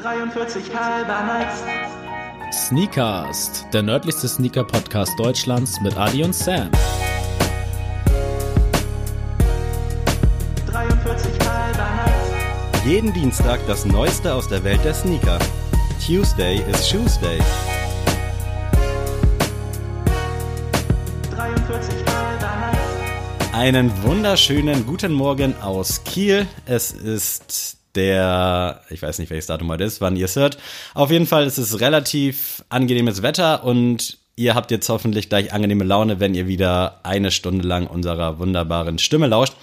43 halber nice. Sneakast, der nördlichste Sneaker-Podcast Deutschlands mit Adi und Sam. 43 halber nice. Jeden Dienstag das Neueste aus der Welt der Sneaker. Tuesday is Shoes Day. 43 halber nice. Einen wunderschönen guten Morgen aus Kiel. Es ist der, ich weiß nicht welches Datum heute ist, wann ihr es hört. Auf jeden Fall ist es relativ angenehmes Wetter und ihr habt jetzt hoffentlich gleich angenehme Laune, wenn ihr wieder eine Stunde lang unserer wunderbaren Stimme lauscht.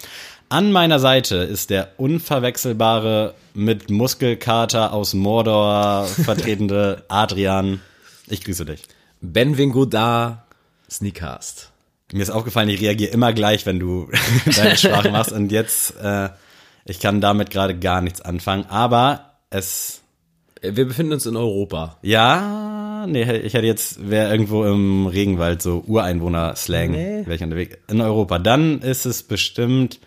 An meiner Seite ist der unverwechselbare, mit Muskelkater aus Mordor vertretende Adrian. Ich grüße dich. Benvingo da Sneakast. Mir ist aufgefallen, ich reagiere immer gleich, wenn du deine Sprache machst und jetzt, äh, ich kann damit gerade gar nichts anfangen, aber es, Wir befinden uns in Europa. ja, nee, ich hätte jetzt, wäre irgendwo im Regenwald so Ureinwohner-Slang, Nee. wäre ich unterwegs, in Europa. Dann ist es bestimmt,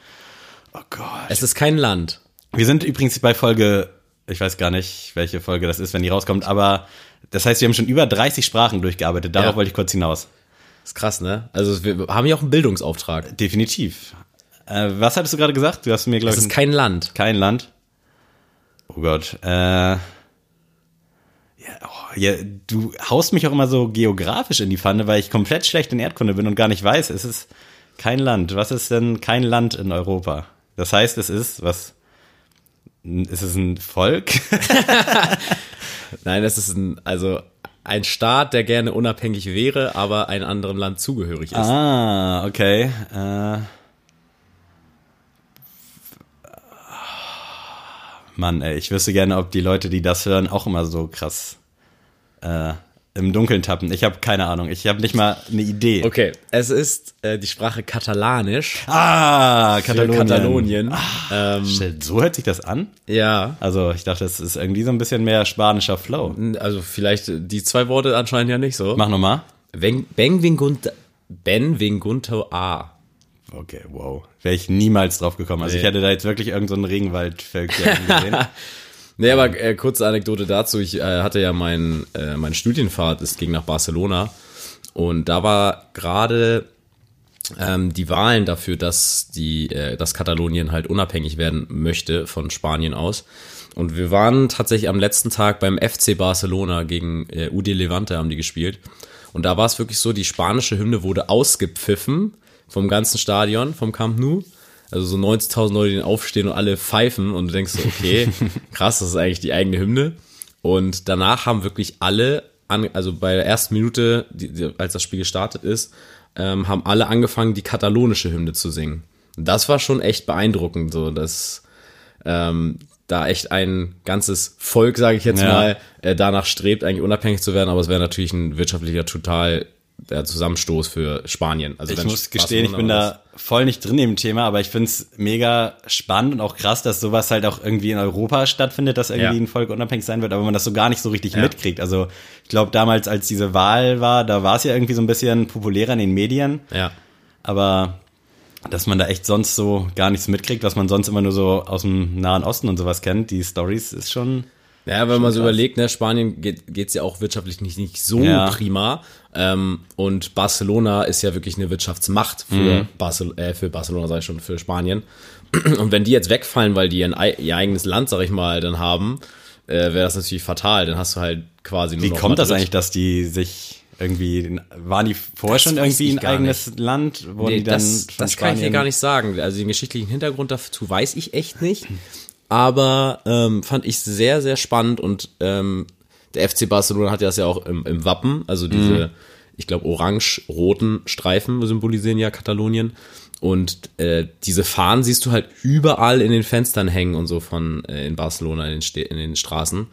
oh Gott. Es ist kein Land. Wir sind übrigens bei Folge, ich weiß gar nicht, welche Folge das ist, wenn die rauskommt, aber das heißt, wir haben schon über 30 Sprachen durchgearbeitet, darauf Ja. wollte ich kurz hinaus. ist krass, ne? Also wir haben ja auch einen Bildungsauftrag. Definitiv. Äh, was hattest du gerade gesagt? Du hast mir, glaube Es ich, ist kein Land. Kein Land. Oh Gott. Äh, ja, oh, ja, du haust mich auch immer so geografisch in die Pfanne, weil ich komplett schlecht in Erdkunde bin und gar nicht weiß, es ist kein Land. Was ist denn kein Land in Europa? Das heißt, es ist was? Ist es ein Volk? Nein, es ist ein, also ein Staat, der gerne unabhängig wäre, aber einem anderen Land zugehörig ist. ah, okay. Äh, Mann, ey, ich wüsste gerne, ob die Leute, die das hören, auch immer so krass äh, im Dunkeln tappen. Ich habe keine Ahnung. Ich habe nicht mal eine Idee. Okay, es ist äh, die Sprache Katalanisch. Ah, Katalonien. Katalonien. ähm, Shit, so hört sich das an? ja, Also ich dachte, es ist irgendwie so ein bisschen mehr spanischer Flow. also vielleicht die zwei Worte anscheinend ja nicht so. Mach nochmal. Ben, Benvingunto A. Okay, wow. Wäre ich niemals drauf gekommen. Also Nee. ich hätte da jetzt wirklich irgendein so Regenwaldvölkchen gesehen. Nee, aber äh, kurze Anekdote dazu. Ich äh, hatte ja mein, äh, meine Studienfahrt, es ging nach Barcelona. Und da war gerade ähm, die Wahlen dafür, dass die, äh, dass Katalonien halt unabhängig werden möchte von Spanien aus. Und wir waren tatsächlich am letzten Tag beim FC Barcelona gegen äh, UD Levante haben die gespielt. Und da war es wirklich so, die spanische Hymne wurde ausgepfiffen vom ganzen Stadion, vom Camp Nou. Also so 90.000 Leute, die aufstehen und alle pfeifen und du denkst so, okay, krass, das ist eigentlich die eigene Hymne. Und danach haben wirklich alle, an, also bei der ersten Minute, die, die, als das Spiel gestartet ist, ähm, haben alle angefangen, die katalonische Hymne zu singen. Das war schon echt beeindruckend, so dass ähm, da echt ein ganzes Volk, sage ich jetzt Ja. mal, äh, danach strebt, eigentlich unabhängig zu werden, aber es wäre natürlich ein wirtschaftlicher total der Zusammenstoß für Spanien. Also Ich muss gestehen, ich bin da voll nicht drin im Thema, aber ich find's mega spannend und auch krass, dass sowas halt auch irgendwie in Europa stattfindet, dass irgendwie Ja. ein Volk unabhängig sein wird, aber man das so gar nicht so richtig Ja. mitkriegt. Also ich glaube, damals, als diese Wahl war, da war es ja irgendwie so ein bisschen populärer in den Medien, Ja. aber dass man da echt sonst so gar nichts mitkriegt, was man sonst immer nur so aus dem Nahen Osten und sowas kennt, die Stories ist schon Ja, wenn man so krass. überlegt, ne, Spanien geht geht's ja auch wirtschaftlich nicht, nicht so Ja. prima. Ähm, und Barcelona ist ja wirklich eine Wirtschaftsmacht für, Mhm. Barcel äh, für Barcelona, sag ich schon, für Spanien. Und wenn die jetzt wegfallen, weil die ihr, ihr eigenes Land, sag ich mal, dann haben, äh, wäre das natürlich fatal. Dann hast du halt quasi nur Wie kommt das Madrid. eigentlich, dass die sich irgendwie, waren die vorher Das schon irgendwie ein eigenes Land? Wurden Nee, die dann das, das kann ich dir gar nicht sagen. Also den geschichtlichen Hintergrund dazu weiß ich echt nicht. Aber ähm, fand ich sehr, sehr spannend und ähm, der FC Barcelona hat ja das ja auch im, im Wappen, also diese, ich glaube, orange-roten Streifen symbolisieren ja Katalonien. Und äh, diese Fahnen siehst du halt überall in den Fenstern hängen und so von äh, in Barcelona in den, in den Straßen.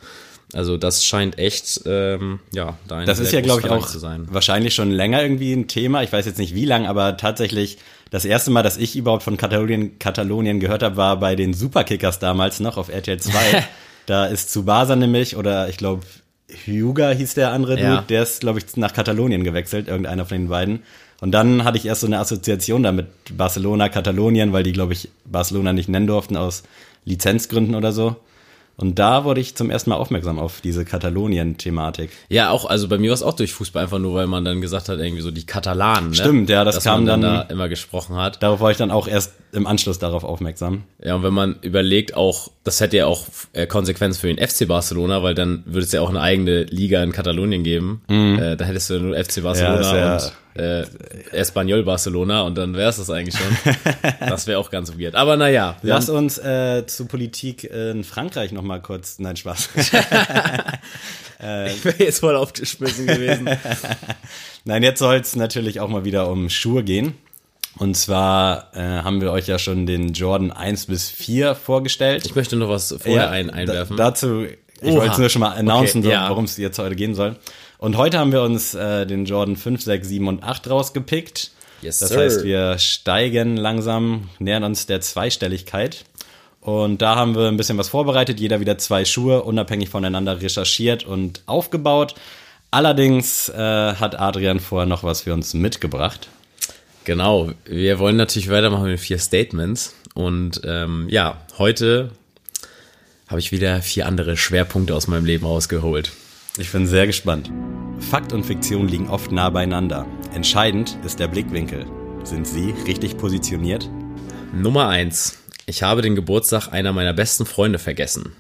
Also das scheint echt, ähm, ja, da ein Das ist ja, glaube ich, auch wahrscheinlich schon länger irgendwie ein Thema. Ich weiß jetzt nicht wie lang, aber tatsächlich das erste Mal, dass ich überhaupt von Katalonien, Katalonien gehört habe, war bei den Superkickers damals noch auf RTL 2. da ist Tsubasa nämlich, oder ich glaube, Hyuga hieß der andere Ja. Dude, der ist, glaube ich, nach Katalonien gewechselt, irgendeiner von den beiden. Und dann hatte ich erst so eine Assoziation damit Barcelona, Katalonien, weil die, glaube ich, Barcelona nicht nennen durften aus Lizenzgründen oder so. Und da wurde ich zum ersten Mal aufmerksam auf diese Katalonien-Thematik. Ja, auch, also bei mir war es auch durch Fußball, einfach nur, weil man dann gesagt hat, irgendwie so die Katalanen. Ne? Stimmt, ja, das Dass kam dann, dann- da immer gesprochen hat. Darauf war ich dann auch erst im Anschluss darauf aufmerksam. Ja, und wenn man überlegt, auch, das hätte ja auch äh, Konsequenz für den FC Barcelona, weil dann würde es ja auch eine eigene Liga in Katalonien geben. Äh, da hättest du nur FC Barcelona ist ja- und äh, Espanyol Barcelona und dann wäre es das eigentlich schon. das wäre auch ganz weird. Aber naja, Lass uns äh, zu Politik in Frankreich noch mal kurz. Nein, Spaß. ich wäre jetzt voll aufgeschmissen gewesen. Nein, jetzt soll es natürlich auch mal wieder um Schuhe gehen. Und zwar äh, haben wir euch ja schon den Jordan 1 bis 4 vorgestellt. Ich möchte noch was vorher ein, einwerfen. Da, dazu, ich Oha. wollte es nur schon mal announcen, Okay, ja. worum es jetzt heute gehen soll. Und heute haben wir uns äh, den Jordan 5, 6, 7 und 8 rausgepickt. Yes, das sir. heißt, wir steigen langsam, nähern uns der Zweistelligkeit. Und da haben wir ein bisschen was vorbereitet. Jeder wieder zwei Schuhe, unabhängig voneinander recherchiert und aufgebaut. Allerdings äh, hat Adrian vorher noch was für uns mitgebracht. Genau, wir wollen natürlich weitermachen mit vier Statements. Und ähm, ja, heute habe ich wieder vier andere Schwerpunkte aus meinem Leben rausgeholt. Ich bin sehr gespannt. Fakt und Fiktion liegen oft nah beieinander. Entscheidend ist der Blickwinkel. Sind Sie richtig positioniert? Nummer eins: Ich habe den Geburtstag einer meiner besten Freunde vergessen.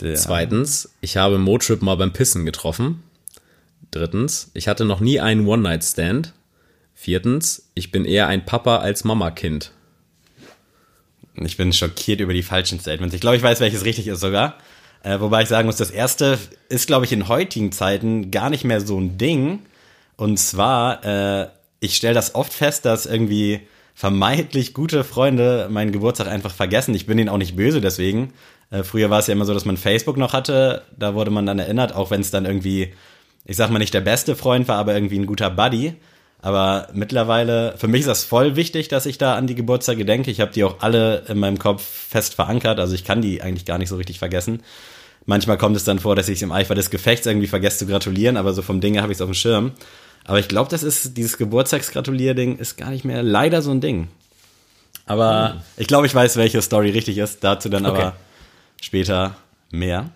Der, Zweitens, ich habe Motrip mal beim Pissen getroffen. Drittens, ich hatte noch nie einen One-Night-Stand. Viertens, ich bin eher ein Papa als Mama-Kind. Ich bin schockiert über die falschen Statements. Ich glaube, ich weiß, welches richtig ist sogar. Äh, wobei ich sagen muss, das erste ist, glaube ich, in heutigen Zeiten gar nicht mehr so ein Ding. Und zwar, äh, ich stelle das oft fest, dass irgendwie vermeintlich gute Freunde meinen Geburtstag einfach vergessen. Ich bin ihnen auch nicht böse deswegen. Äh, früher war es ja immer so, dass man Facebook noch hatte. Da wurde man dann erinnert, auch wenn es dann irgendwie, ich sag mal nicht der beste Freund war, aber irgendwie ein guter Buddy. Aber mittlerweile, für mich ist das voll wichtig, dass ich da an die Geburtstage denke. Ich habe die auch alle in meinem Kopf fest verankert. Also ich kann die eigentlich gar nicht so richtig vergessen. Manchmal kommt es dann vor, dass ich im Eifer des Gefechts irgendwie vergesse zu gratulieren, aber so vom Ding habe ich es auf dem Schirm. Aber ich glaube, das ist, dieses Geburtstagsgratulier-Ding ist gar nicht mehr leider so ein Ding. Aber ich glaube, ich weiß, welche Story richtig ist. Dazu dann Okay. aber später mehr.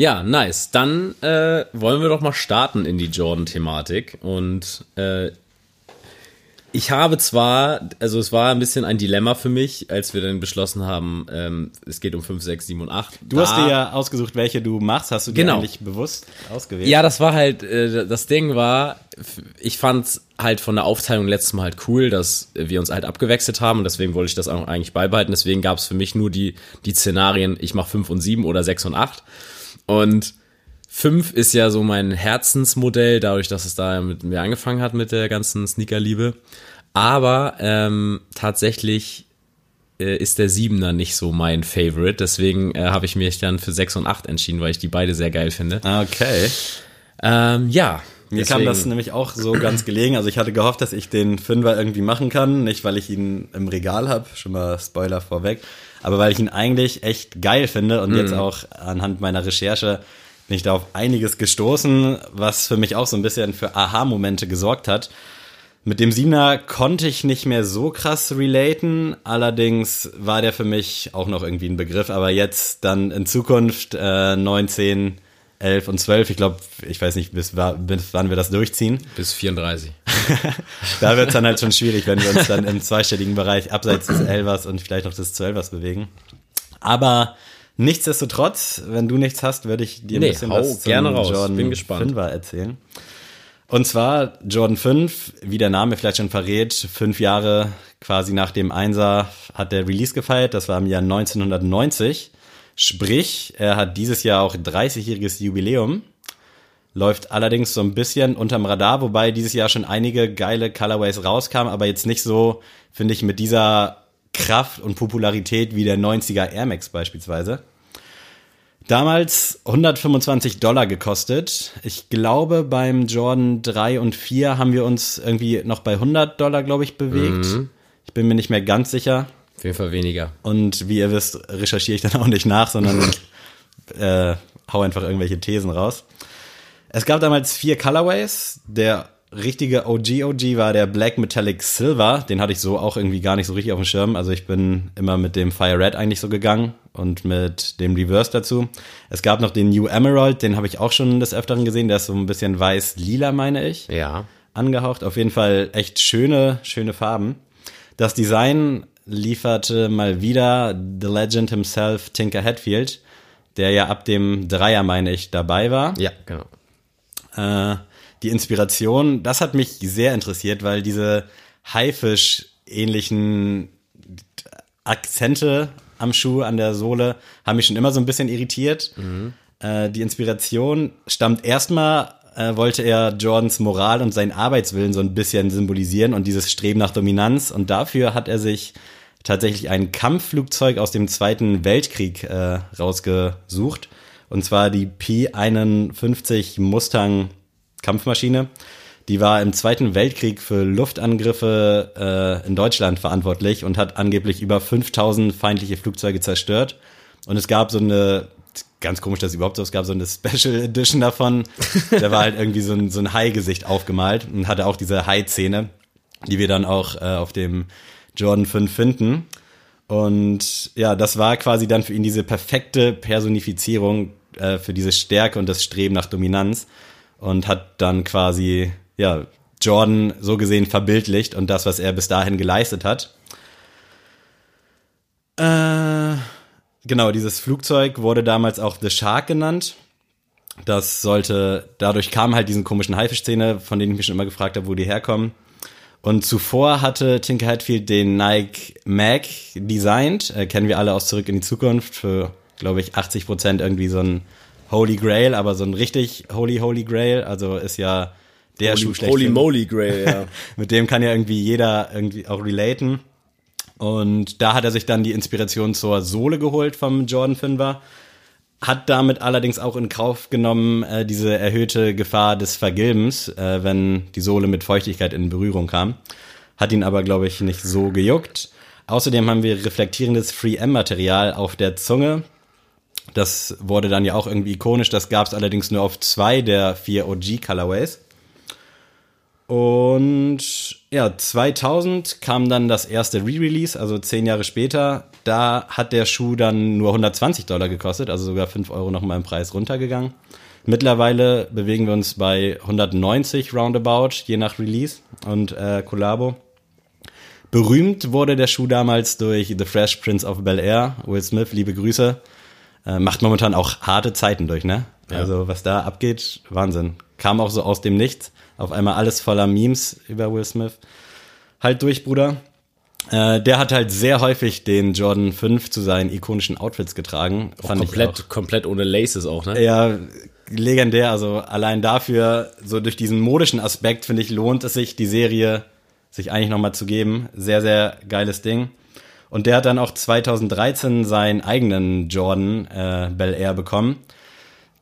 Ja, nice. Dann äh, wollen wir doch mal starten in die Jordan-Thematik. Und äh, ich habe zwar, also es war ein bisschen ein Dilemma für mich, als wir dann beschlossen haben, ähm, es geht um 5, 6, 7 und 8. Du hast dir ja ausgesucht, welche du machst. Hast du die Genau. eigentlich bewusst ausgewählt? Ja, das war halt, äh, das Ding war, ich fand's halt von der Aufteilung letztes Mal halt cool, dass wir uns halt abgewechselt haben und deswegen wollte ich das auch eigentlich beibehalten. Deswegen gab's für mich nur die, die Szenarien, ich mache 5 und 7 oder 6 und 8. Und 5 ist ja so mein Herzensmodell, dadurch, dass es da mit mir angefangen hat mit der ganzen Sneakerliebe. Aber ähm, tatsächlich äh, ist der Siebener nicht so mein Favorite. Deswegen äh, habe ich mich dann für 6 und 8 entschieden, weil ich die beide sehr geil finde. Okay. Ähm, ja. Mir kam das nämlich auch so ganz gelegen. Also ich hatte gehofft, dass ich den Fünfer irgendwie machen kann. Nicht, weil ich ihn im Regal habe, schon mal Spoiler vorweg, aber weil ich ihn eigentlich echt geil finde und jetzt auch anhand meiner Recherche bin ich da auf einiges gestoßen, was für mich auch so ein bisschen für Aha-Momente gesorgt hat. Mit dem Siebener konnte ich nicht mehr so krass relaten, allerdings war der für mich auch noch irgendwie ein Begriff, aber jetzt dann in Zukunft äh, 9, 10, 11 und 12, ich glaube, ich weiß nicht, bis, bis wann wir das durchziehen. Bis 34. Da wird es dann halt schon schwierig, wenn wir uns dann im zweistelligen Bereich abseits des Elvers und vielleicht noch des Zwölfers bewegen. Aber nichtsdestotrotz, wenn du nichts hast, würde ich dir ein Nee, bisschen was zum gerne raus. Jordan Bin gespannt. 5er erzählen. Und zwar Jordan 5, wie der Name vielleicht schon verrät, fünf Jahre quasi nach dem Einser hat der Release gefeiert. Das war im Jahr 1990. Sprich, er hat dieses Jahr auch 30-jähriges Jubiläum. Läuft allerdings so ein bisschen unterm Radar, wobei dieses Jahr schon einige geile Colorways rauskamen, aber jetzt nicht so, finde ich, mit dieser Kraft und Popularität wie der 90er Air Max beispielsweise. Damals 125 Dollar gekostet. Ich glaube, beim Jordan 3 und 4 haben wir uns irgendwie noch bei 100 Dollar, glaube ich, bewegt. Ich bin mir nicht mehr ganz sicher. Auf jeden Fall weniger. Und wie ihr wisst, recherchiere ich dann auch nicht nach, sondern äh, hau einfach irgendwelche Thesen raus. Es gab damals vier Colorways. Der richtige OG-OG war der Black Metallic Silver. Den hatte ich so auch irgendwie gar nicht so richtig auf dem Schirm. Also ich bin immer mit dem Fire Red eigentlich so gegangen und mit dem Reverse dazu. Es gab noch den New Emerald, den habe ich auch schon des Öfteren gesehen. Der ist so ein bisschen weiß-lila, meine ich. Ja. Angehaucht. Auf jeden Fall echt schöne, schöne Farben. Das Design lieferte mal wieder The Legend himself, Tinker Hatfield, der ja ab dem Dreier, meine ich, dabei war. Ja, genau. Äh, die Inspiration, das hat mich sehr interessiert, weil diese Haifisch-ähnlichen Akzente am Schuh, an der Sohle, haben mich schon immer so ein bisschen irritiert. Äh, die Inspiration stammt erstmal, äh, wollte er Jordans Moral und seinen Arbeitswillen so ein bisschen symbolisieren und dieses Streben nach Dominanz. Und dafür hat er sich tatsächlich ein Kampfflugzeug aus dem Zweiten Weltkrieg äh, rausgesucht. Und zwar die P-51 Mustang Kampfmaschine. Die war im Zweiten Weltkrieg für Luftangriffe äh, in Deutschland verantwortlich und hat angeblich über 5000 feindliche Flugzeuge zerstört. Und es gab so eine, ganz komisch, dass es überhaupt so, es gab so eine Special Edition davon. Da war halt irgendwie so ein, so ein Hai-Gesicht aufgemalt und hatte auch diese Hai-Zähne, die wir dann auch äh, auf dem Jordan 5 finden. Und ja, das war quasi dann für ihn diese perfekte Personifizierung äh, für diese Stärke und das Streben nach Dominanz und hat dann quasi, ja, Jordan so gesehen verbildlicht und das, was er bis dahin geleistet hat. Äh, genau, dieses Flugzeug wurde damals auch The Shark genannt. Das sollte, dadurch kam halt diesen komischen Haifischszene, von denen ich mich schon immer gefragt habe, wo die herkommen. Und zuvor hatte Tinker Hatfield den Nike Mag designt, äh, kennen wir alle aus Zurück in die Zukunft, für, glaube ich, 80 Prozent irgendwie so ein Holy Grail, aber so ein richtig Holy Holy Grail, also ist ja der Schuh schlechthin. Holy moly Grail, ja. Mit dem kann ja irgendwie jeder irgendwie auch relaten. Und da hat er sich dann die Inspiration zur Sohle geholt vom Jordan 5er. Hat damit allerdings auch in Kauf genommen, äh, diese erhöhte Gefahr des Vergilbens, äh, wenn die Sohle mit Feuchtigkeit in Berührung kam. Hat ihn aber, glaube ich, nicht so gejuckt. Außerdem haben wir reflektierendes 3M-Material auf der Zunge. Das wurde dann ja auch irgendwie ikonisch. Das gab es allerdings nur auf zwei der vier OG-Colorways. Und ja, 2000 kam dann das erste Re-Release, also zehn Jahre später. Da hat der Schuh dann nur 120 Dollar gekostet, also sogar 5 Euro nochmal im Preis runtergegangen. Mittlerweile bewegen wir uns bei 190 roundabout, je nach Release und äh, Collabo. Berühmt wurde der Schuh damals durch The Fresh Prince of Bel Air. Will Smith, liebe Grüße. Äh, macht momentan auch harte Zeiten durch, ne? Ja. Also was da abgeht, Wahnsinn. Kam auch so aus dem Nichts. Auf einmal alles voller Memes über Will Smith. Halt durch, Bruder. Äh, der hat halt sehr häufig den Jordan 5 zu seinen ikonischen Outfits getragen. Fand ich auch. komplett, komplett ohne Laces auch, ne? Ja, legendär. Also allein dafür, so durch diesen modischen Aspekt, finde ich, lohnt es sich, die Serie sich eigentlich nochmal zu geben. Sehr, sehr geiles Ding. Und der hat dann auch 2013 seinen eigenen Jordan äh, Bel Air bekommen.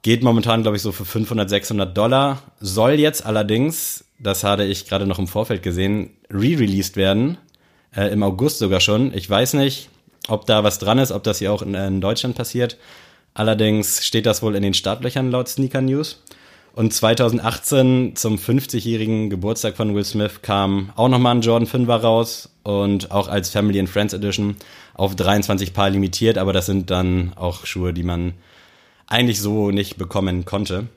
Geht momentan, glaube ich, so für 500, 600 Dollar. Soll jetzt allerdings, das hatte ich gerade noch im Vorfeld gesehen, re-released werden. Äh, Im August sogar schon. Ich weiß nicht, ob da was dran ist, ob das hier auch in, in Deutschland passiert. Allerdings steht das wohl in den Startlöchern laut Sneaker News. Und 2018 zum 50-jährigen Geburtstag von Will Smith kam auch nochmal ein Jordan 5er raus und auch als Family and Friends Edition auf 23 Paar limitiert, aber das sind dann auch Schuhe, die man eigentlich so nicht bekommen konnte.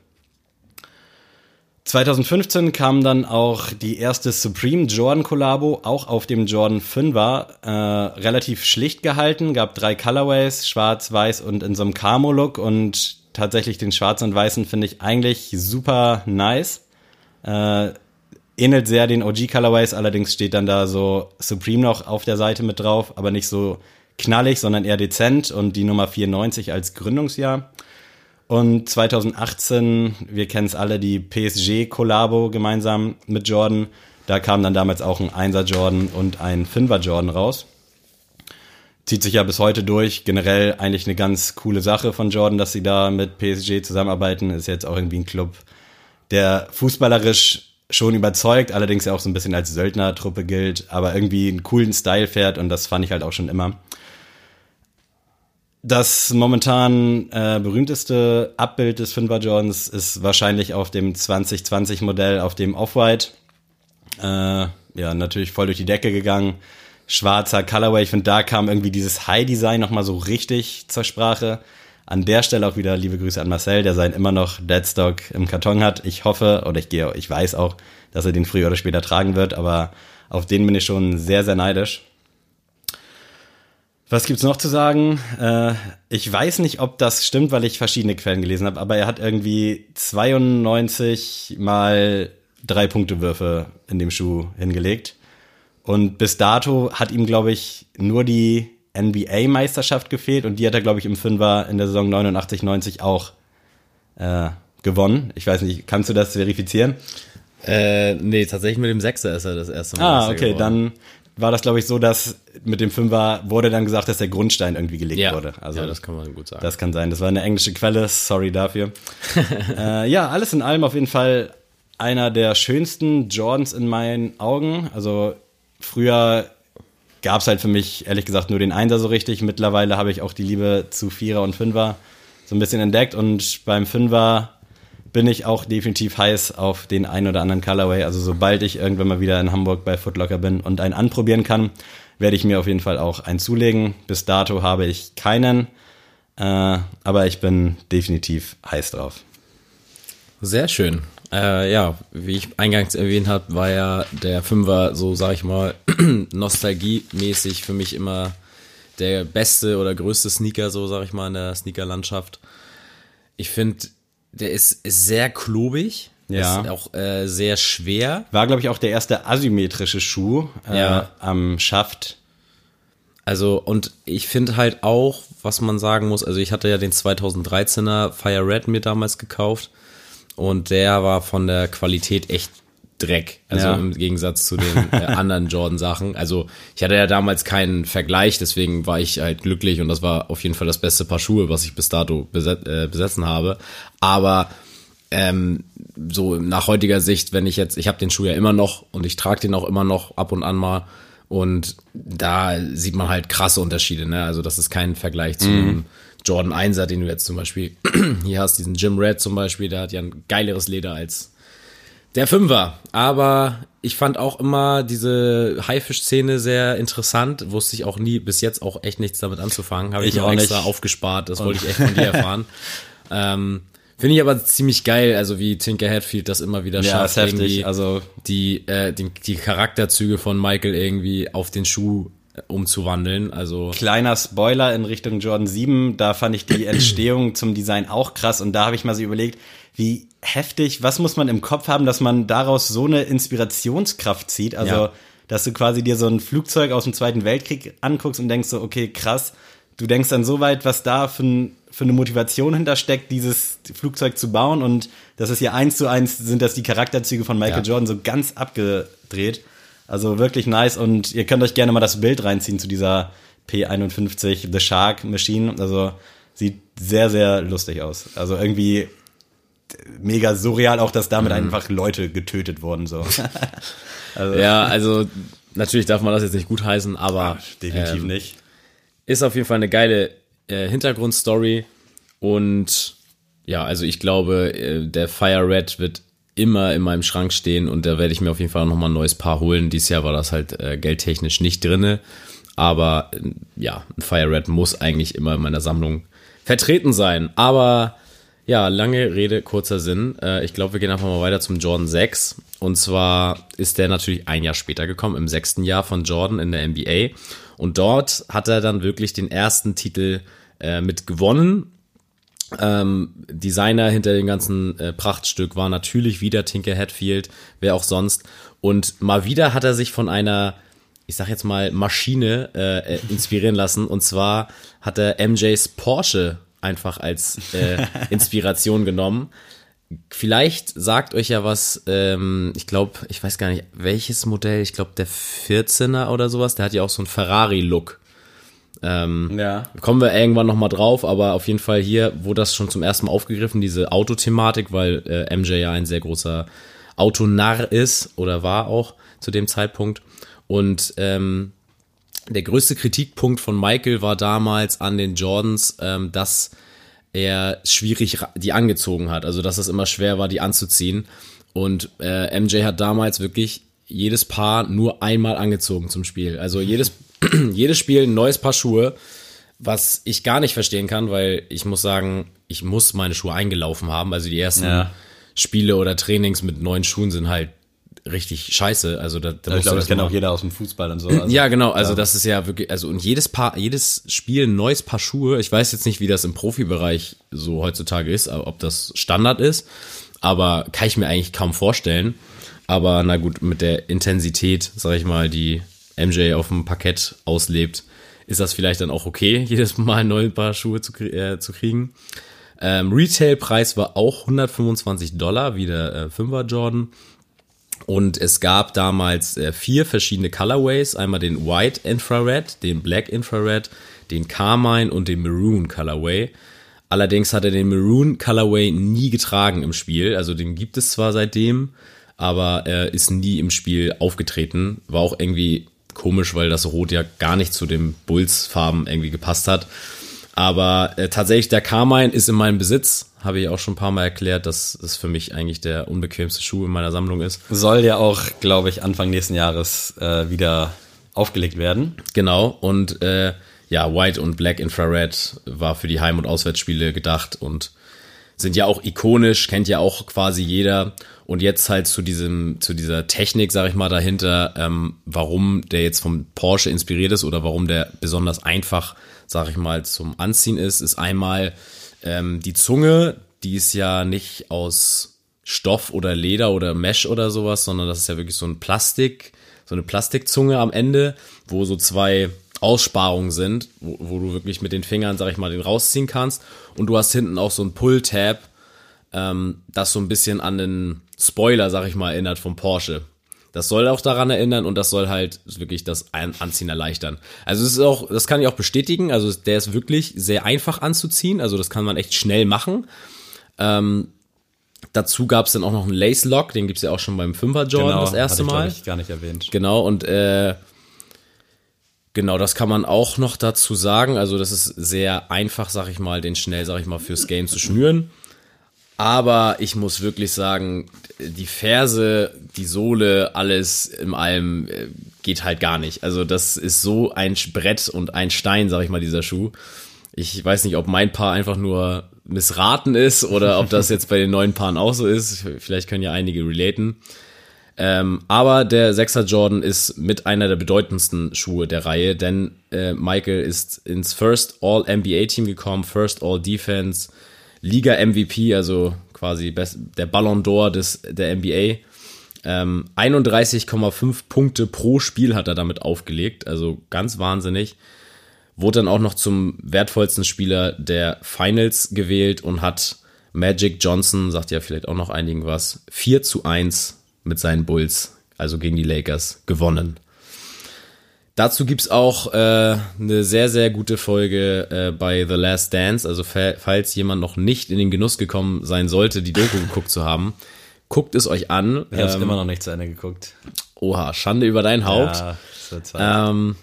2015 kam dann auch die erste Supreme Jordan Collabo, auch auf dem Jordan 5er, äh, relativ schlicht gehalten, gab drei Colorways, schwarz, weiß und in so einem Camo-Look und tatsächlich den schwarzen und weißen finde ich eigentlich super nice. Äh, ähnelt sehr den OG Colorways, allerdings steht dann da so Supreme noch auf der Seite mit drauf, aber nicht so knallig, sondern eher dezent und die Nummer 94 als Gründungsjahr. Und 2018, wir kennen es alle, die PSG-Kollabo gemeinsam mit Jordan. Da kam dann damals auch ein 1er Jordan und ein 5er Jordan raus. Zieht sich ja bis heute durch. Generell eigentlich eine ganz coole Sache von Jordan, dass sie da mit PSG zusammenarbeiten. Ist jetzt auch irgendwie ein Club, der fußballerisch schon überzeugt, allerdings ja auch so ein bisschen als Söldnertruppe gilt, aber irgendwie einen coolen Style fährt und das fand ich halt auch schon immer. Das momentan äh, berühmteste Abbild des 5er Jordans ist wahrscheinlich auf dem 2020 Modell auf dem Off-White. Äh, ja, natürlich voll durch die Decke gegangen. Schwarzer Colorway, ich finde, da kam irgendwie dieses High-Design nochmal so richtig zur Sprache. An der Stelle auch wieder liebe Grüße an Marcel, der seinen immer noch Deadstock im Karton hat. Ich hoffe, oder ich gehe, ich weiß auch, dass er den früher oder später tragen wird, aber auf den bin ich schon sehr, sehr neidisch. Was gibt's noch zu sagen? Äh, ich weiß nicht, ob das stimmt, weil ich verschiedene Quellen gelesen habe, aber er hat irgendwie 92 mal drei Punktewürfe in dem Schuh hingelegt. Und bis dato hat ihm, glaube ich, nur die NBA-Meisterschaft gefehlt und die hat er, glaube ich, im Fünfer in der Saison 89, 90 auch äh, gewonnen. Ich weiß nicht, kannst du das verifizieren? Äh, nee, tatsächlich mit dem Sechser ist er das erste Mal. Ah, okay, geworden. dann war das, glaube ich, so, dass mit dem Fünfer wurde dann gesagt, dass der Grundstein irgendwie gelegt ja. wurde. Also ja, das kann man gut sagen. das kann sein. Das war eine englische Quelle, sorry dafür. äh, ja, alles in allem auf jeden Fall einer der schönsten Jordans in meinen Augen. Also früher gab es halt für mich, ehrlich gesagt, nur den Einser so richtig. Mittlerweile habe ich auch die Liebe zu Vierer und Fünfer so ein bisschen entdeckt. Und beim Fünfer bin ich auch definitiv heiß auf den einen oder anderen Colorway. Also sobald ich irgendwann mal wieder in Hamburg bei Footlocker bin und einen anprobieren kann, werde ich mir auf jeden Fall auch einen zulegen. Bis dato habe ich keinen, äh, aber ich bin definitiv heiß drauf. Sehr schön. Äh, ja, wie ich eingangs erwähnt habe, war ja der Fünfer, so sag ich mal, nostalgiemäßig für mich immer der beste oder größte Sneaker, so sag ich mal, in der Sneakerlandschaft. Ich finde, der ist, ist sehr klobig. Ja. Ist auch äh, sehr schwer. War, glaube ich, auch der erste asymmetrische Schuh äh, Ja. am Schaft. Also, und ich finde halt auch, was man sagen muss, also ich hatte ja den 2013er Fire Red mir damals gekauft und der war von der Qualität echt Dreck. Also Ja. im Gegensatz zu den äh, anderen Jordan-Sachen. Also ich hatte ja damals keinen Vergleich, deswegen war ich halt glücklich und das war auf jeden Fall das beste Paar Schuhe, was ich bis dato beset äh, besessen habe. Aber ähm, so nach heutiger Sicht, wenn ich jetzt, ich habe den Schuh ja immer noch und ich trage den auch immer noch ab und an mal und da sieht man halt krasse Unterschiede, ne? Also das ist kein Vergleich zu einem Jordan 1er, den du jetzt zum Beispiel hier hast, diesen Jim Red zum Beispiel, der hat ja ein geileres Leder als der Fünfer. Aber ich fand auch immer diese Haifisch-Szene sehr interessant. Wusste ich auch nie, bis jetzt auch echt nichts damit anzufangen. Habe ich, Ich auch extra nicht. aufgespart. Das wollte ich echt von dir erfahren. ähm, Finde ich aber ziemlich geil, also wie Tinker Hatfield das immer wieder Ja, schafft, irgendwie Also die, äh, die, die Charakterzüge von Michael irgendwie auf den Schuh äh, umzuwandeln. Also kleiner Spoiler in Richtung Jordan 7, da fand ich die Entstehung zum Design auch krass und da habe ich mal so überlegt, wie heftig, was muss man im Kopf haben, dass man daraus so eine Inspirationskraft zieht, also Ja. dass du quasi dir so ein Flugzeug aus dem Zweiten Weltkrieg anguckst und denkst so, okay, krass, du denkst dann so weit, was da für, ein, für eine Motivation hintersteckt, dieses Flugzeug zu bauen und das ist ja eins zu eins, sind das die Charakterzüge von Michael Ja. Jordan so ganz abgedreht. Also wirklich nice und ihr könnt euch gerne mal das Bild reinziehen zu dieser P51 The Shark Machine. Also sieht sehr, sehr lustig aus. Also irgendwie mega surreal auch, dass damit einfach Leute getötet wurden. So. also, ja, also natürlich darf man das jetzt nicht gutheißen, aber definitiv ähm, nicht. ist auf jeden Fall eine geile äh, Hintergrundstory und ja, also ich glaube, äh, der Fire Red wird immer in meinem Schrank stehen und da werde ich mir auf jeden Fall noch mal ein neues Paar holen. Dieses Jahr war das halt äh, geldtechnisch nicht drinne, aber äh, ja, ein Fire Red muss eigentlich immer in meiner Sammlung vertreten sein. Aber ja, lange Rede, kurzer Sinn. Äh, ich glaube, wir gehen einfach mal weiter zum Jordan 6. Und zwar ist der natürlich ein Jahr später gekommen, im sechsten Jahr von Jordan in der NBA. Und dort hat er dann wirklich den ersten Titel äh, mit gewonnen. Ähm, Designer hinter dem ganzen äh, Prachtstück war natürlich wieder Tinker Hatfield, wer auch sonst. Und mal wieder hat er sich von einer, ich sag jetzt mal, Maschine äh, inspirieren lassen. Und zwar hat er MJs Porsche einfach als äh, Inspiration genommen. Vielleicht sagt euch ja was, ähm, ich glaube, ich weiß gar nicht, welches Modell, ich glaube der 14er oder sowas, der hat ja auch so einen Ferrari-Look. Ja. Kommen wir irgendwann nochmal drauf, aber auf jeden Fall hier wurde das schon zum ersten Mal aufgegriffen, diese Autothematik, weil äh, MJ ja ein sehr großer Autonarr ist oder war auch zu dem Zeitpunkt. Und ähm, der größte Kritikpunkt von Michael war damals an den Jordans, ähm, dass er schwierig die angezogen hat. Also dass es immer schwer war, die anzuziehen. Und äh, MJ hat damals wirklich jedes Paar nur einmal angezogen zum Spiel. Also jedes, jedes Spiel ein neues Paar Schuhe, was ich gar nicht verstehen kann, weil ich muss sagen, ich muss meine Schuhe eingelaufen haben. Also die ersten Ja. Spiele oder Trainings mit neuen Schuhen sind halt richtig scheiße. Also da, da ich musst glaube, das kennt auch jeder aus dem Fußball und so. Also, ja, genau. Also das ist ja wirklich, also und jedes Paar, jedes Spiel ein neues Paar Schuhe. Ich weiß jetzt nicht, wie das im Profibereich so heutzutage ist, ob das Standard ist. Aber kann ich mir eigentlich kaum vorstellen. Aber na gut, mit der Intensität, sag ich mal, die MJ auf dem Parkett auslebt, ist das vielleicht dann auch okay, jedes Mal ein neues Paar Schuhe zu, äh, zu kriegen. Ähm, Retailpreis war auch 125 Dollar, wie der äh, 5er Jordan. Und es gab damals äh, vier verschiedene Colorways. Einmal den White Infrared, den Black Infrared, den Carmine und den Maroon Colorway. Allerdings hat er den Maroon Colorway nie getragen im Spiel. Also den gibt es zwar seitdem, aber er ist nie im Spiel aufgetreten. War auch irgendwie komisch, weil das Rot ja gar nicht zu den Bulls-Farben irgendwie gepasst hat. Aber äh, tatsächlich, der Carmine ist in meinem Besitz. Habe ich auch schon ein paar Mal erklärt, dass das für mich eigentlich der unbequemste Schuh in meiner Sammlung ist. Soll ja auch, glaube ich, Anfang nächsten Jahres äh, wieder aufgelegt werden. Genau, und äh, ja, White und Black Infrared war für die Heim- und Auswärtsspiele gedacht und sind ja auch ikonisch, kennt ja auch quasi jeder. Und jetzt halt zu diesem, zu dieser Technik, sag ich mal, dahinter, ähm, warum der jetzt vom Porsche inspiriert ist oder warum der besonders einfach, sag ich mal, zum Anziehen ist, ist einmal ähm, die Zunge, die ist ja nicht aus Stoff oder Leder oder Mesh oder sowas, sondern das ist ja wirklich so ein Plastik, so eine Plastikzunge am Ende, wo so zwei Aussparungen sind, wo, wo du wirklich mit den Fingern, sag ich mal, den rausziehen kannst. Und du hast hinten auch so ein Pull-Tab, ähm, das so ein bisschen an den Spoiler, sag ich mal, erinnert vom Porsche. Das soll auch daran erinnern und das soll halt wirklich das Anziehen erleichtern. Also es ist auch, das kann ich auch bestätigen, also der ist wirklich sehr einfach anzuziehen, also das kann man echt schnell machen. Ähm, dazu gab es dann auch noch einen Lace Lock, den gibt's ja auch schon beim 5er Jordan das erste hatte ich, Mal. Ich gar nicht erwähnt. Genau, und äh, genau, das kann man auch noch dazu sagen. Also, das ist sehr einfach, sag ich mal, den schnell, sag ich mal, fürs Game zu schnüren. Aber ich muss wirklich sagen, die Ferse, die Sohle, alles im allem äh, geht halt gar nicht. Also, das ist so ein Brett und ein Stein, sag ich mal, dieser Schuh. Ich weiß nicht, ob mein Paar einfach nur missraten ist oder ob das jetzt bei den neuen Paaren auch so ist. Vielleicht können ja einige relaten. Ähm, aber der 6er Jordan ist mit einer der bedeutendsten Schuhe der Reihe, denn äh, Michael ist ins First All-NBA-Team gekommen, First All-Defense, Liga-MVP, also quasi best, der Ballon d'Or des, der NBA. Ähm, 31,5 Punkte pro Spiel hat er damit aufgelegt, also ganz wahnsinnig. Wurde dann auch noch zum wertvollsten Spieler der Finals gewählt und hat Magic Johnson, sagt ja vielleicht auch noch einigen was, 4 zu 1 mit seinen Bulls, also gegen die Lakers, gewonnen. Dazu gibt's auch äh, eine sehr, sehr gute Folge äh, bei The Last Dance. Also fa- falls jemand noch nicht in den Genuss gekommen sein sollte, die Doku geguckt zu haben, guckt es euch an. Ich habe es Ähm, immer noch nicht zu Ende geguckt. Oha, Schande über dein Haupt. Ja. Ähm,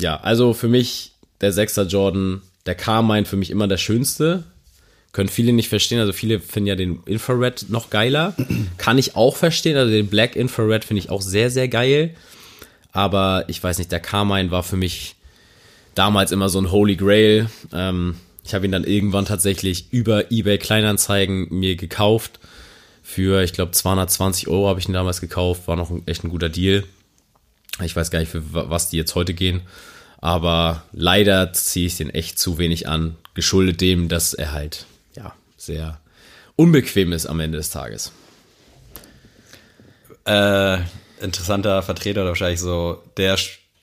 ja, also für mich der Sechser Jordan, der Carmine für mich immer der schönste. Können viele nicht verstehen, also viele finden ja den Infrared noch geiler. Kann ich auch verstehen, also den Black Infrared finde ich auch sehr, sehr geil. Aber ich weiß nicht, der Carmine war für mich damals immer so ein Holy Grail. Ähm, ich habe ihn dann irgendwann tatsächlich über eBay Kleinanzeigen mir gekauft. Für, ich glaube, 220 Euro habe ich ihn damals gekauft. War noch ein, echt ein guter Deal. Ich weiß gar nicht, für wa- was die jetzt heute gehen. Aber leider ziehe ich den echt zu wenig an. Geschuldet dem, dass er halt, ja, sehr unbequem ist am Ende des Tages. Äh, interessanter Vertreter oder wahrscheinlich so der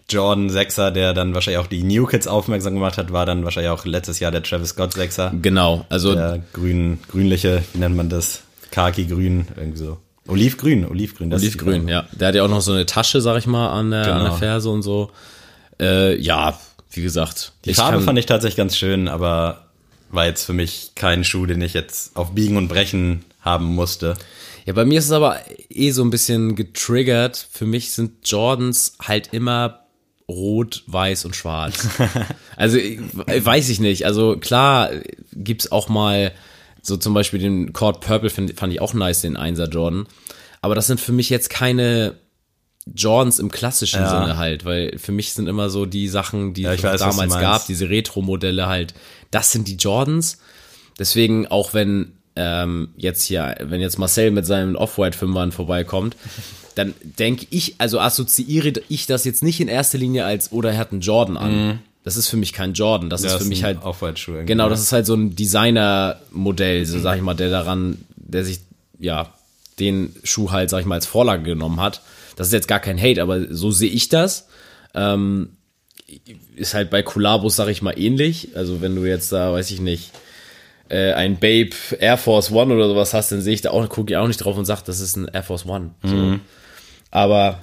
Jordan Sechser, der dann wahrscheinlich auch die New Kids aufmerksam gemacht hat, war dann wahrscheinlich auch letztes Jahr der Travis Scott Sechser. Genau, also Der grün, grünliche, wie nennt man das? Khaki-grün, irgendwie so. Olivgrün, Olivgrün. Das Olivgrün, ja. Der hat ja auch noch so eine Tasche, sag ich mal, an der, an der Genau. Ferse und so. Äh, ja, wie gesagt. Die Farbe fand ich tatsächlich ganz schön, aber war jetzt für mich kein Schuh, den ich jetzt auf Biegen und Brechen haben musste. Ja, bei mir ist es aber eh so ein bisschen getriggert. Für mich sind Jordans halt immer rot, weiß und schwarz. also weiß ich nicht. Also klar gibt's auch mal so zum Beispiel den Cord Purple find, fand ich auch nice, den 1er Jordan. Aber das sind für mich jetzt keine Jordans im klassischen Ja. Sinne halt, weil für mich sind immer so die Sachen, die Ja, es weiß, damals gab, diese Retro-Modelle halt, das sind die Jordans. Deswegen, auch wenn ähm, jetzt hier, wenn jetzt Marcel mit seinen Off-White-Fünfern vorbeikommt, dann denke ich, also assoziiere ich das jetzt nicht in erster Linie als, oder er hat einen Jordan an. Das ist für mich kein Jordan, das Mhm. Ja, ist für ist mich ein halt Off-White-Schuh Genau, ja. das ist halt so ein Designer-Modell, so sag ich mal, der daran, der sich, ja, den Schuh halt, sag ich mal, als Vorlage genommen hat. Das ist jetzt gar kein Hate, aber so sehe ich das. Ähm, ist halt bei Collabos, sag ich mal, ähnlich. Also wenn du jetzt da, weiß ich nicht, äh, ein Babe Air Force One oder sowas hast, dann sehe ich da auch, gucke ich auch nicht drauf und sag, das ist ein Air Force One. So. Aber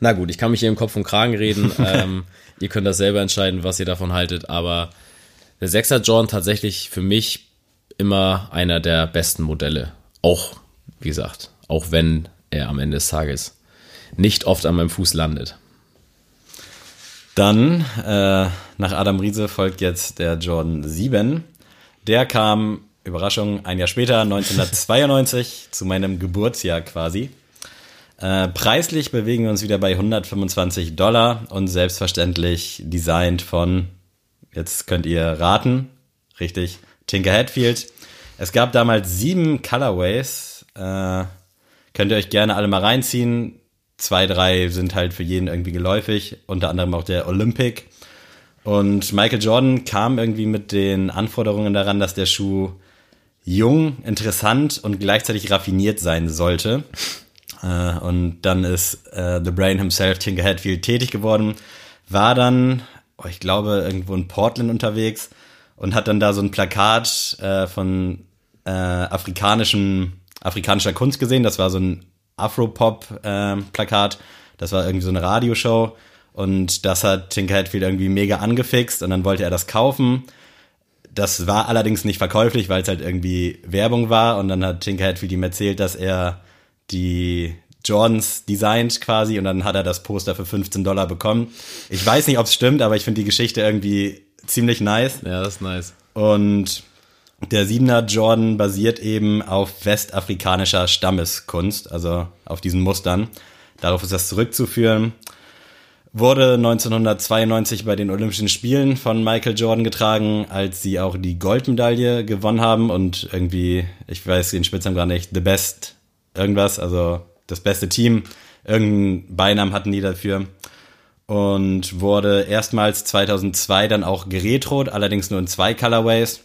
na gut, ich kann mich hier im Kopf und Kragen reden. ähm, ihr könnt das selber entscheiden, was ihr davon haltet. Aber der 6er Jordan tatsächlich für mich immer einer der besten Modelle. Auch, wie gesagt, auch wenn er am Ende des Tages nicht oft an meinem Fuß landet. Dann, äh, nach Adam Riese folgt jetzt der Jordan 7. Der kam, Überraschung, ein Jahr später, 1992, zu meinem Geburtsjahr quasi. Äh, preislich bewegen wir uns wieder bei 125 Dollar und selbstverständlich designt von, jetzt könnt ihr raten, richtig, Tinker Hatfield. Es gab damals sieben Colorways, äh, könnt ihr euch gerne alle mal reinziehen. Zwei, drei sind halt für jeden irgendwie geläufig, unter anderem auch der Olympic. Und Michael Jordan kam irgendwie mit den Anforderungen daran, dass der Schuh jung, interessant und gleichzeitig raffiniert sein sollte. Äh, und dann ist äh, The Brain himself, Tinker Hatfield, tätig geworden, war dann, oh, ich glaube, irgendwo in Portland unterwegs und hat dann da so ein Plakat äh, von äh, afrikanischem, afrikanischer Kunst gesehen. Das war so ein Afropop-Plakat. das war irgendwie so eine Radioshow. Und das hat Tinker Hatfield irgendwie mega angefixt und dann wollte er das kaufen. Das war allerdings nicht verkäuflich, weil es halt irgendwie Werbung war. Und dann hat Tinker Hatfield ihm erzählt, dass er die Jordans designt quasi und dann hat er das Poster für 15 Dollar bekommen. Ich weiß nicht, ob es stimmt, aber ich finde die Geschichte irgendwie ziemlich nice. Ja, das ist nice. Und der Siebener Jordan basiert eben auf westafrikanischer Stammeskunst, also auf diesen Mustern. Darauf ist das zurückzuführen. Wurde 1992 bei den Olympischen Spielen von Michael Jordan getragen, als sie auch die Goldmedaille gewonnen haben und irgendwie, ich weiß den Spitznamen gar nicht, The Best irgendwas, also das beste Team. Irgendeinen Beinamen hatten die dafür. Und wurde erstmals 2002 dann auch geretrot, allerdings nur in zwei Colorways.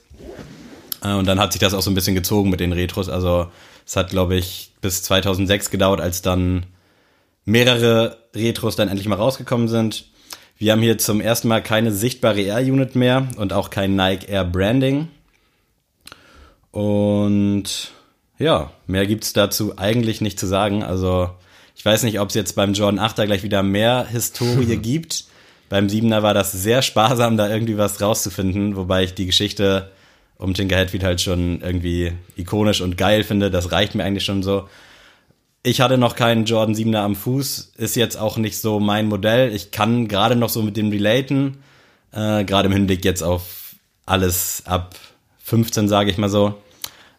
Äh, Und dann hat sich das auch so ein bisschen gezogen mit den Retros. Also es hat, glaube ich, bis 2006 gedauert, als dann mehrere Retros dann endlich mal rausgekommen sind. Wir haben hier zum ersten Mal keine sichtbare Air-Unit mehr und auch kein Nike Air Branding. Und ja, mehr gibt's dazu eigentlich nicht zu sagen. Also ich weiß nicht, ob es jetzt beim Jordan 8er gleich wieder mehr Historie gibt. Beim 7er war das sehr sparsam, da irgendwie was rauszufinden, wobei ich die Geschichte um Tinker Hatfield halt schon irgendwie ikonisch und geil finde. Das reicht mir eigentlich schon so. Ich hatte noch keinen Jordan 7er am Fuß, ist jetzt auch nicht so mein Modell. Ich kann gerade noch so mit dem relaten, äh, gerade im Hinblick jetzt auf alles ab 15, sage ich mal so.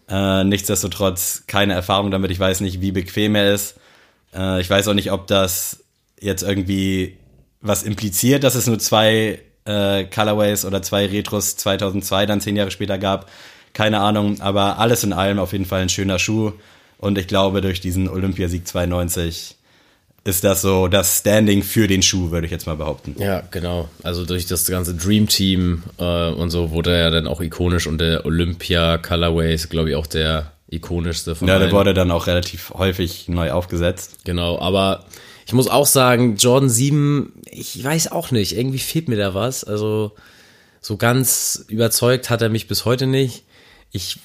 Äh, nichtsdestotrotz keine Erfahrung damit. Ich weiß nicht, wie bequem er ist. Äh, ich weiß auch nicht, ob das jetzt irgendwie was impliziert, dass es nur zwei äh, Colorways oder zwei Retros 2002 dann zehn Jahre später gab. Keine Ahnung, aber alles in allem auf jeden Fall ein schöner Schuh. Und ich glaube, durch diesen Olympiasieg 92 ist das so das Standing für den Schuh, würde ich jetzt mal behaupten. Ja, genau. Also durch das ganze Dream Team äh, und so wurde er dann auch ikonisch und der Olympia Colorway ist, glaube ich, auch der ikonischste von Ja, der wurde dann auch relativ häufig neu aufgesetzt. Genau, aber ich muss auch sagen, Jordan 7, ich weiß auch nicht, irgendwie fehlt mir da was. Also so ganz überzeugt hat er mich bis heute nicht. Ich,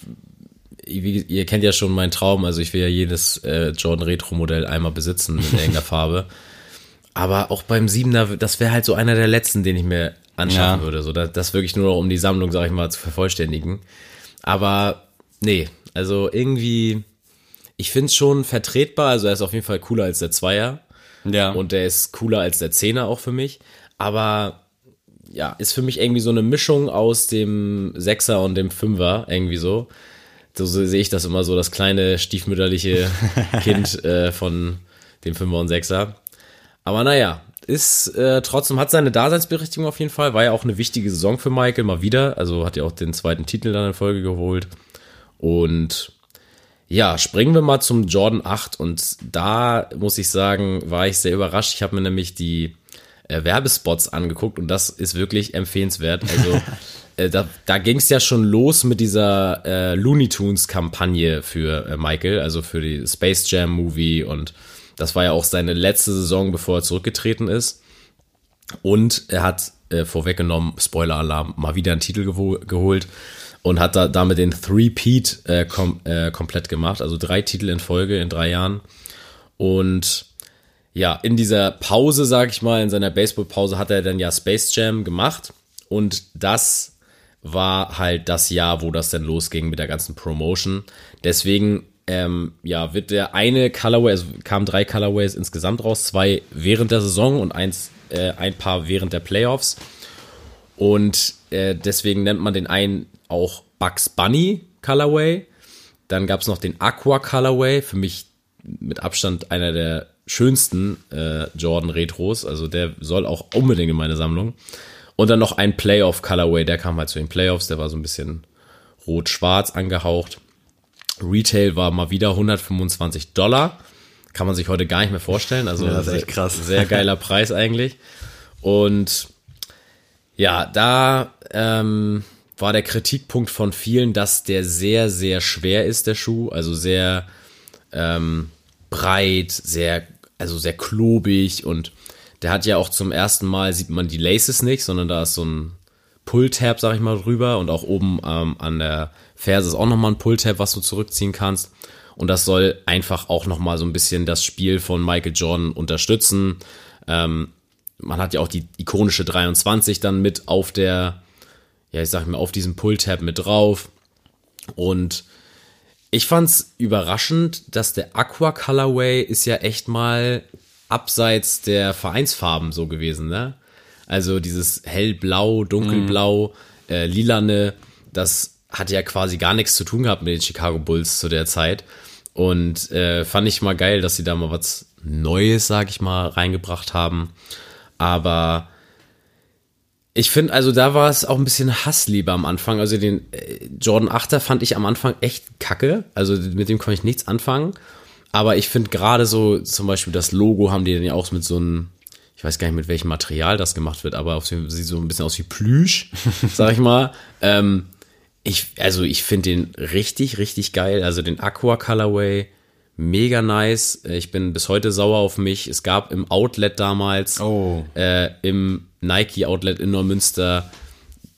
wie, ihr kennt ja schon meinen Traum, also ich will ja jedes äh, Jordan Retro Modell einmal besitzen in irgendeiner Farbe. Aber auch beim 7er, das wäre halt so einer der letzten, den ich mir anschaffen Ja. würde. So, das, das wirklich nur noch, um die Sammlung, sag ich mal, zu vervollständigen. Aber nee, also irgendwie, ich finde es schon vertretbar. Also er ist auf jeden Fall cooler als der Zweier. Ja. Und der ist cooler als der Zehner auch für mich. Aber ja, ist für mich irgendwie so eine Mischung aus dem Sechser und dem Fünfer, irgendwie so. So sehe ich das immer so, das kleine stiefmütterliche Kind äh, von dem Fünfer und Sechser. Aber naja, ist äh, trotzdem, hat seine Daseinsberechtigung auf jeden Fall. War ja auch eine wichtige Saison für Michael, mal wieder. Also hat ja auch den zweiten Titel dann in Folge geholt. Und ja, springen wir mal zum Jordan 8. Und da muss ich sagen, war ich sehr überrascht. Ich habe mir nämlich die äh, Werbespots angeguckt und das ist wirklich empfehlenswert. Also äh, da, da ging es ja schon los mit dieser äh, Looney Tunes Kampagne für äh, Michael, also für die Space Jam Movie und das war ja auch seine letzte Saison, bevor er zurückgetreten ist. Und er hat äh, vorweggenommen, Spoiler-Alarm, mal wieder einen Titel geholt und hat da damit den Three-Peat äh, kom äh, komplett gemacht, also drei Titel in Folge in drei Jahren. Und ja, in dieser Pause, sag ich mal, in seiner Baseball-Pause hat er dann ja Space Jam gemacht und das war halt das Jahr, wo das dann losging mit der ganzen Promotion. Deswegen ähm, ja, wird der eine Colorway, also kamen drei Colorways insgesamt raus, zwei während der Saison und eins, äh, ein paar während der Playoffs. Und äh, deswegen nennt man den einen auch Bugs Bunny Colorway. Dann gab es noch den Aqua Colorway, für mich mit Abstand einer der schönsten äh, Jordan Retros. Also der soll auch unbedingt in meine Sammlung. Und dann noch ein Playoff Colorway, der kam halt zu den Playoffs, der war so ein bisschen rot-schwarz angehaucht. Retail war mal wieder 125 Dollar. Kann man sich heute gar nicht mehr vorstellen. Also ja, das ist echt krass. Sehr geiler Preis eigentlich. Und ja, da ähm, war der Kritikpunkt von vielen, dass der sehr, sehr schwer ist, der Schuh. Also sehr ähm, breit, sehr, also sehr klobig und der hat ja auch zum ersten Mal, sieht man die Laces nicht, sondern da ist so ein Pull-Tab, sag ich mal, drüber und auch oben ähm, an der Ferse ist auch nochmal ein Pull-Tab, was du zurückziehen kannst. Und das soll einfach auch nochmal so ein bisschen das Spiel von Michael Jordan unterstützen. Ähm, man hat ja auch die ikonische 23 dann mit auf der, ja, ich sag mal, auf diesem Pull-Tab mit drauf. Und ich fand's überraschend, dass der Aqua Colorway ist ja echt mal abseits der Vereinsfarben so gewesen, ne? Also dieses hellblau, dunkelblau, mhm. äh, lilane, das hat ja quasi gar nichts zu tun gehabt mit den Chicago Bulls zu der Zeit. Und äh, fand ich mal geil, dass sie da mal was Neues, sag ich mal, reingebracht haben. Aber ich finde, also da war es auch ein bisschen Hassliebe am Anfang. Also den äh, Jordan 8er fand ich am Anfang echt kacke. Also mit dem konnte ich nichts anfangen. Aber ich finde gerade so, zum Beispiel das Logo haben die dann ja auch mit so einem, ich weiß gar nicht, mit welchem Material das gemacht wird, aber auf sieht so ein bisschen aus wie Plüsch, sag ich mal. Ähm, ich, also ich finde den richtig, richtig geil. Also den Aqua Colorway, mega nice. Ich bin bis heute sauer auf mich. Es gab im Outlet damals, oh. äh, im Nike Outlet in Neumünster,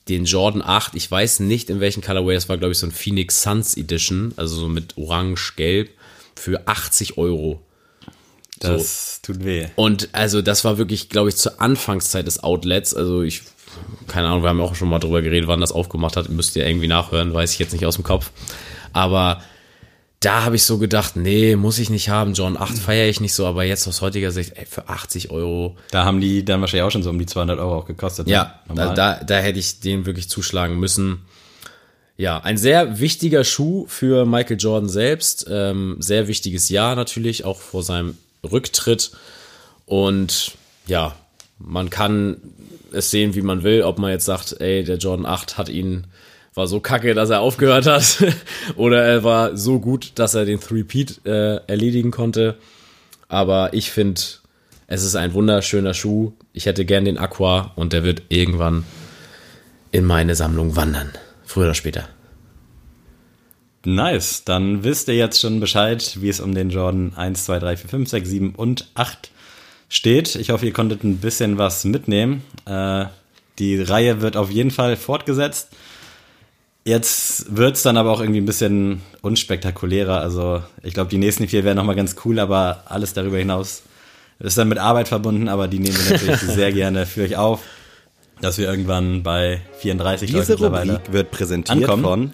den Jordan 8. Ich weiß nicht, in welchem Colorway. Das war, glaube ich, so ein Phoenix Suns Edition, also so mit orange-gelb, für 80 Euro. Das so. tut weh. Und also das war wirklich, glaube ich, zur Anfangszeit des Outlets. Also ich keine Ahnung, wir haben auch schon mal drüber geredet, wann das aufgemacht hat. Müsst ihr irgendwie nachhören, weiß ich jetzt nicht aus dem Kopf. Aber da habe ich so gedacht, nee, muss ich nicht haben. John 8 feiere ich nicht so, aber jetzt aus heutiger Sicht, ey, für 80 Euro. Da haben die dann wahrscheinlich auch schon so um die 200 Euro auch gekostet. Ne? Ja, da, da, da hätte ich den wirklich zuschlagen müssen. Ja, ein sehr wichtiger Schuh für Michael Jordan selbst. Ähm, sehr wichtiges Jahr natürlich, auch vor seinem Rücktritt. Und ja, man kann es sehen, wie man will, ob man jetzt sagt, ey, der Jordan 8 hat ihn, war so kacke, dass er aufgehört hat, oder er war so gut, dass er den Three-Peat äh, erledigen konnte. Aber ich finde, es ist ein wunderschöner Schuh. Ich hätte gern den Aqua und der wird irgendwann in meine Sammlung wandern. Früher oder später. Nice, dann wisst ihr jetzt schon Bescheid, wie es um den Jordan 1, 2, 3, 4, 5, 6, 7 und 8 steht. Ich hoffe, ihr konntet ein bisschen was mitnehmen. Äh, die Reihe wird auf jeden Fall fortgesetzt. Jetzt wird's dann aber auch irgendwie ein bisschen unspektakulärer. Also ich glaube, die nächsten vier werden nochmal ganz cool, aber alles darüber hinaus ist dann mit Arbeit verbunden, aber die nehmen wir natürlich sehr gerne für euch auf, dass wir irgendwann bei 34 Diese Rubrik wird präsentiert ankommen. von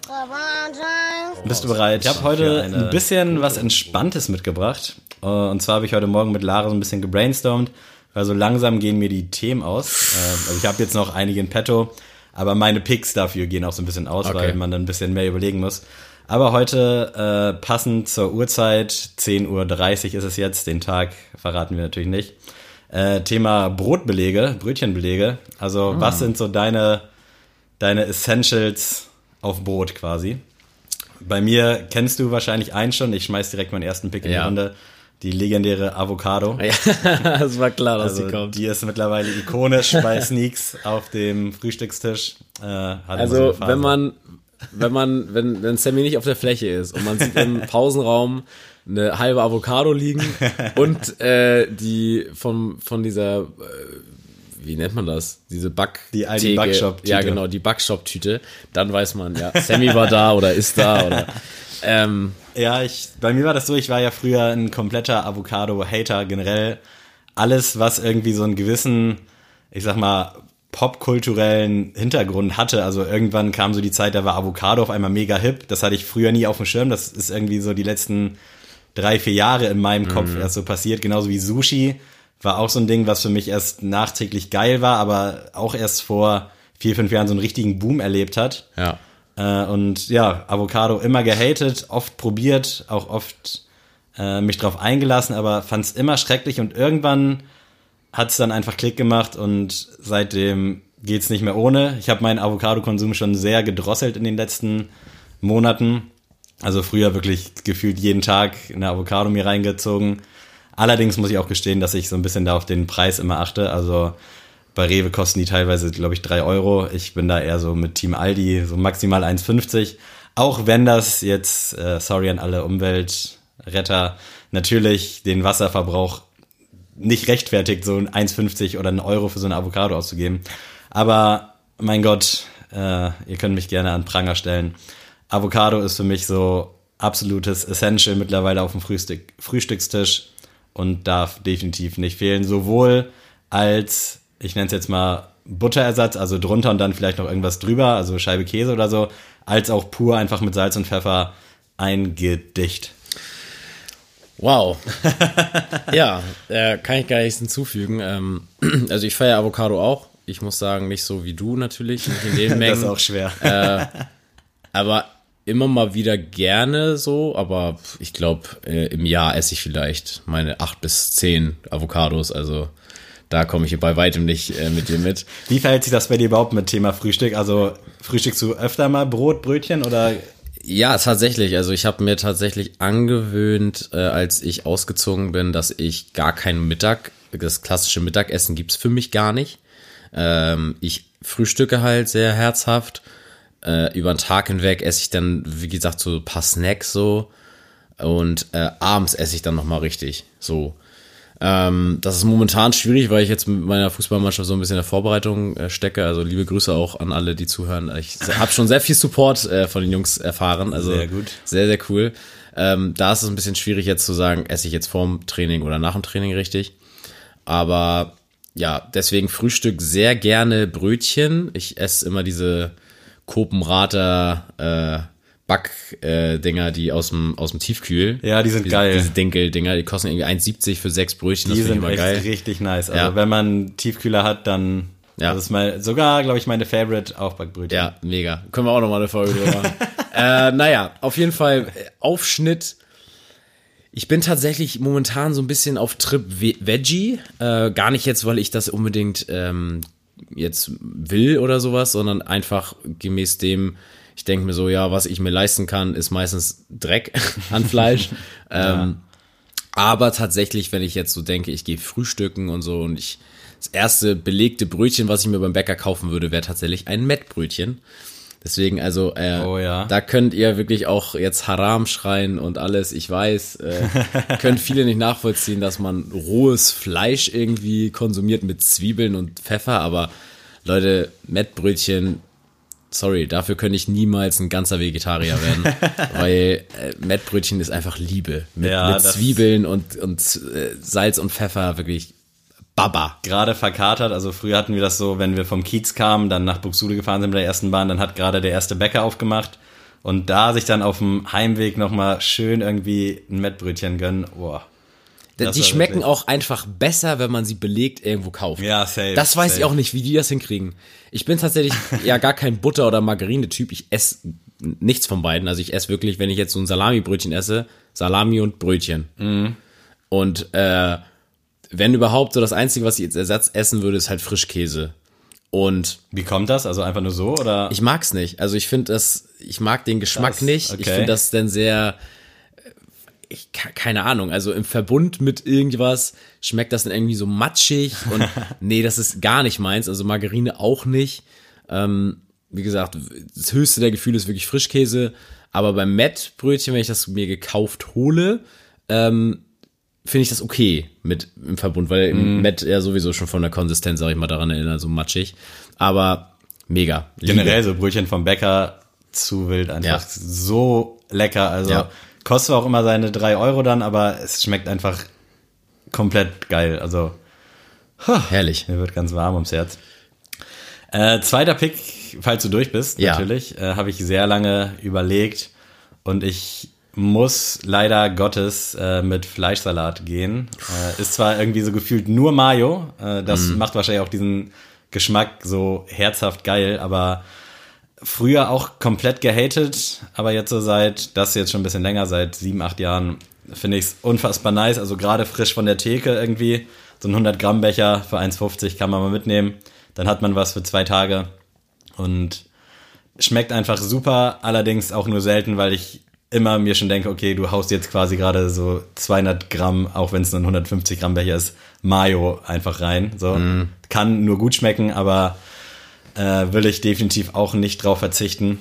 bist du bereit? Ich habe heute ein bisschen was Entspanntes mitgebracht. Äh, und zwar habe ich heute Morgen mit Lara so ein bisschen gebrainstormt, weil so langsam gehen mir die Themen aus. Äh, also ich habe jetzt noch einige in petto, aber meine Picks dafür gehen auch so ein bisschen aus, okay. weil man dann ein bisschen mehr überlegen muss. Aber heute, äh, passend zur Uhrzeit, 10.30 Uhr ist es jetzt, den Tag verraten wir natürlich nicht, Äh, Thema Brotbelege, Brötchenbelege. Also Ah. was sind so deine, deine Essentials auf Brot quasi? Bei mir kennst du wahrscheinlich einen schon. Ich schmeiß direkt meinen ersten Pick in die Ja. Runde. Die legendäre Avocado. Ja, es war klar, dass Also sie kommt. die ist mittlerweile ikonisch bei Sneaks auf dem Frühstückstisch. Äh, so Also, Phase. wenn man, wenn man, wenn, wenn Sammy nicht auf der Fläche ist und man sieht im Pausenraum eine halbe Avocado liegen und äh, die vom, von dieser, äh, wie nennt man das? Diese Back Die Aldi Backshop-Tüte. Ja, genau, die Backshop-Tüte. Dann weiß man, ja, Sammy war da oder ist da oder ähm, Ja, ich, bei mir war das so, ich war ja früher ein kompletter Avocado-Hater generell. Alles, was irgendwie so einen gewissen, ich sag mal, popkulturellen Hintergrund hatte. Also irgendwann kam so die Zeit, da war Avocado auf einmal mega hip. Das hatte ich früher nie auf dem Schirm. Das ist irgendwie so die letzten drei, vier Jahre in meinem Kopf erst so passiert. Genauso wie Sushi war auch so ein Ding, was für mich erst nachträglich geil war, aber auch erst vor vier, fünf Jahren so einen richtigen Boom erlebt hat. ja. Äh, und ja, Avocado immer gehatet, oft probiert, auch oft äh, mich drauf eingelassen, aber fand es immer schrecklich und irgendwann hat es dann einfach Klick gemacht und seitdem geht's nicht mehr ohne. Ich habe meinen Avocado-Konsum schon sehr gedrosselt in den letzten Monaten. Also früher wirklich gefühlt jeden Tag eine Avocado mir reingezogen. Allerdings muss ich auch gestehen, dass ich so ein bisschen da auf den Preis immer achte. Also bei Rewe kosten die teilweise, glaube ich, drei Euro. Ich bin da eher so mit Team Aldi, so maximal 1,50. Auch wenn das jetzt, äh, sorry an alle Umweltretter, natürlich den Wasserverbrauch nicht rechtfertigt, so ein 1,50 oder einen Euro für so eine Avocado auszugeben. Aber mein Gott, äh, ihr könnt mich gerne an Pranger stellen. Avocado ist für mich so absolutes Essential mittlerweile auf dem Frühstück, Frühstückstisch und darf definitiv nicht fehlen. Sowohl als, ich nenne es jetzt mal Butterersatz, also drunter und dann vielleicht noch irgendwas drüber, also Scheibe Käse oder so, als auch pur einfach mit Salz und Pfeffer ein Gedicht. Wow. ja, äh, kann ich gar nichts hinzufügen. Ähm, also ich feiere Avocado auch. Ich muss sagen, nicht so wie du natürlich, nicht in den Das Mengen. ist auch schwer. aber immer mal wieder gerne so, aber ich glaube, äh, im Jahr esse ich vielleicht meine acht bis zehn Avocados, also da komme ich bei weitem nicht äh, mit dir mit. Wie verhält sich das bei dir überhaupt mit Thema Frühstück? Also frühstückst du öfter mal Brot, Brötchen oder Ja, tatsächlich. Also ich habe mir tatsächlich angewöhnt, äh, als ich ausgezogen bin, dass ich gar kein Mittag, das klassische Mittagessen gibt's für mich gar nicht. Ähm, ich frühstücke halt sehr herzhaft. Äh, über den Tag hinweg esse ich dann, wie gesagt, so ein paar Snacks so. Und äh, abends esse ich dann nochmal richtig. So. Ähm, das ist momentan schwierig, weil ich jetzt mit meiner Fußballmannschaft so ein bisschen in der Vorbereitung äh, stecke. Also liebe Grüße auch an alle, die zuhören. Ich habe schon sehr viel Support äh, von den Jungs erfahren. Also Sehr gut. Sehr, sehr cool. Ähm, da ist es ein bisschen schwierig jetzt zu sagen, esse ich jetzt vorm Training oder nach dem Training richtig. Aber ja, deswegen Frühstück sehr gerne Brötchen. Ich esse immer diese Kopenrater äh, Back-Dinger, die aus dem, aus dem Tiefkühl. Ja, die sind diese, geil. Diese Dinkel-Dinger, die kosten irgendwie 1,70 für sechs Brötchen. die das sind ich immer echt geil. richtig nice. Also Ja. wenn man Tiefkühler hat, dann Ja. das ist mal sogar, glaube ich, meine Favorite Aufbackbrötchen. Ja, mega. Können wir auch nochmal eine Folge drüber machen. äh, naja, auf jeden Fall äh, Aufschnitt. Ich bin tatsächlich momentan so ein bisschen auf Trip Ve- Veggie. Äh, gar nicht jetzt, weil ich das unbedingt ähm, jetzt will oder sowas, sondern einfach gemäß dem, ich denke mir so, ja, was ich mir leisten kann, ist meistens Dreck an Fleisch. ähm, aber tatsächlich, wenn ich jetzt so denke, ich gehe frühstücken und so und ich das erste belegte Brötchen, was ich mir beim Bäcker kaufen würde, wäre tatsächlich ein Mettbrötchen. Deswegen, also, äh, Oh ja. da könnt ihr wirklich auch jetzt Haram schreien und alles. Ich weiß, äh, können viele nicht nachvollziehen, dass man rohes Fleisch irgendwie konsumiert mit Zwiebeln und Pfeffer, aber Leute, Mettbrötchen, sorry, dafür könnte ich niemals ein ganzer Vegetarier werden, weil äh, Mettbrötchen ist einfach Liebe. Mit, Ja, mit Zwiebeln und, und äh, Salz und Pfeffer, wirklich Baba. Gerade verkatert, also früher hatten wir das so, wenn wir vom Kiez kamen, dann nach Buxtehude gefahren sind mit der ersten Bahn, dann hat gerade der erste Bäcker aufgemacht und da sich dann auf dem Heimweg nochmal schön irgendwie ein Mettbrötchen gönnen, boah. Das die schmecken wirklich- auch einfach besser, wenn man sie belegt irgendwo kauft. Ja, safe, Das weiß safe. ich auch nicht, wie die das hinkriegen. Ich bin tatsächlich ja gar kein Butter- oder Margarine-Typ. Ich esse nichts von beiden. Also ich esse wirklich, wenn ich jetzt so ein Salami-Brötchen esse, Salami und Brötchen. Mhm. Und äh, wenn überhaupt, so das Einzige, was ich als Ersatz essen würde, ist halt Frischkäse. Und Wie kommt das? Also einfach nur so oder? ich mag's nicht. Also ich finde das, ich mag den Geschmack Das- nicht. Ich okay. finde das dann sehr, äh, ich, ke- keine Ahnung, also im Verbund mit irgendwas schmeckt das dann irgendwie so matschig und nee, das ist gar nicht meins. Also Margarine auch nicht. Ähm, wie gesagt, das höchste der Gefühle ist wirklich Frischkäse. Aber beim Mettbrötchen, wenn ich das mir gekauft hole, ähm, finde ich das okay mit im Verbund, weil im Met ja sowieso schon von der Konsistenz, sag ich mal, daran erinnert, so matschig. Aber mega. Generell so Brötchen vom Bäcker zu wild einfach Ja. so lecker. Also Ja. kostet auch immer seine drei Euro dann, aber es schmeckt einfach komplett geil. Also Herrlich. mir wird ganz warm ums Herz. Äh, zweiter Pick, falls du durch bist, Ja. natürlich, äh, habe ich sehr lange überlegt und ich muss leider Gottes äh, mit Fleischsalat gehen. Äh, ist zwar irgendwie so gefühlt nur Mayo, äh, das Mhm. macht wahrscheinlich auch diesen Geschmack so herzhaft geil, aber früher auch komplett gehatet, aber jetzt so seit, das jetzt schon ein bisschen länger, seit sieben, acht Jahren, finde ich es unfassbar nice. Also gerade frisch von der Theke irgendwie, so ein 100 Gramm Becher für 1,50 kann man mal mitnehmen. Dann hat man was für zwei Tage und schmeckt einfach super, allerdings auch nur selten, weil ich immer mir schon denke, okay, du haust jetzt quasi gerade so 200 Gramm, auch wenn es nur ein 150 Gramm Becher ist, Mayo einfach rein. So kann nur gut schmecken, aber äh, will ich definitiv auch nicht drauf verzichten.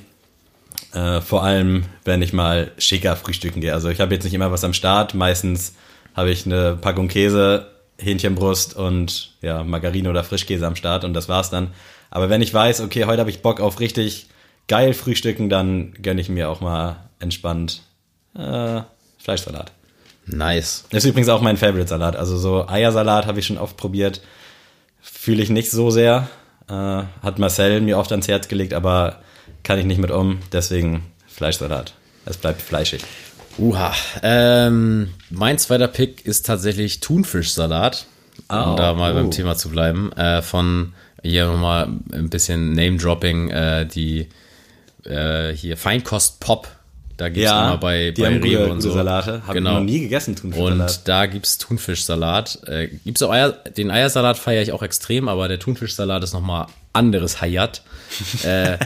Äh, vor allem, wenn ich mal schicker frühstücken gehe. Also ich habe jetzt nicht immer was am Start. Meistens habe ich eine Packung Käse, Hähnchenbrust und ja, Margarine oder Frischkäse am Start und das war's dann. Aber wenn ich weiß, okay, heute habe ich Bock auf richtig geil Frühstücken, dann gönne ich mir auch mal entspannt äh, Fleischsalat. Nice. Das ist übrigens auch mein Favorite-Salat. Also so Eiersalat habe ich schon oft probiert. Fühle ich nicht so sehr. Äh, hat Marcel mir oft ans Herz gelegt, aber kann ich nicht mit um. Deswegen Fleischsalat. Es bleibt fleischig. Uha. Ähm, mein zweiter Pick ist tatsächlich Thunfischsalat. Oh, um da mal beim uh. Thema zu bleiben. Äh, von hier nochmal ein bisschen Name-Dropping, äh, die äh, hier Feinkost Pop. Da gibt's immer bei, die bei haben Rewe gute, und gute so. Salate. Habe Genau. ich noch nie gegessen, Thunfischsalat. Und da gibt's Thunfischsalat. Äh, gibt's auch Eier, den Eiersalat feiere ich auch extrem, aber der Thunfischsalat ist nochmal anderes Hayat. äh,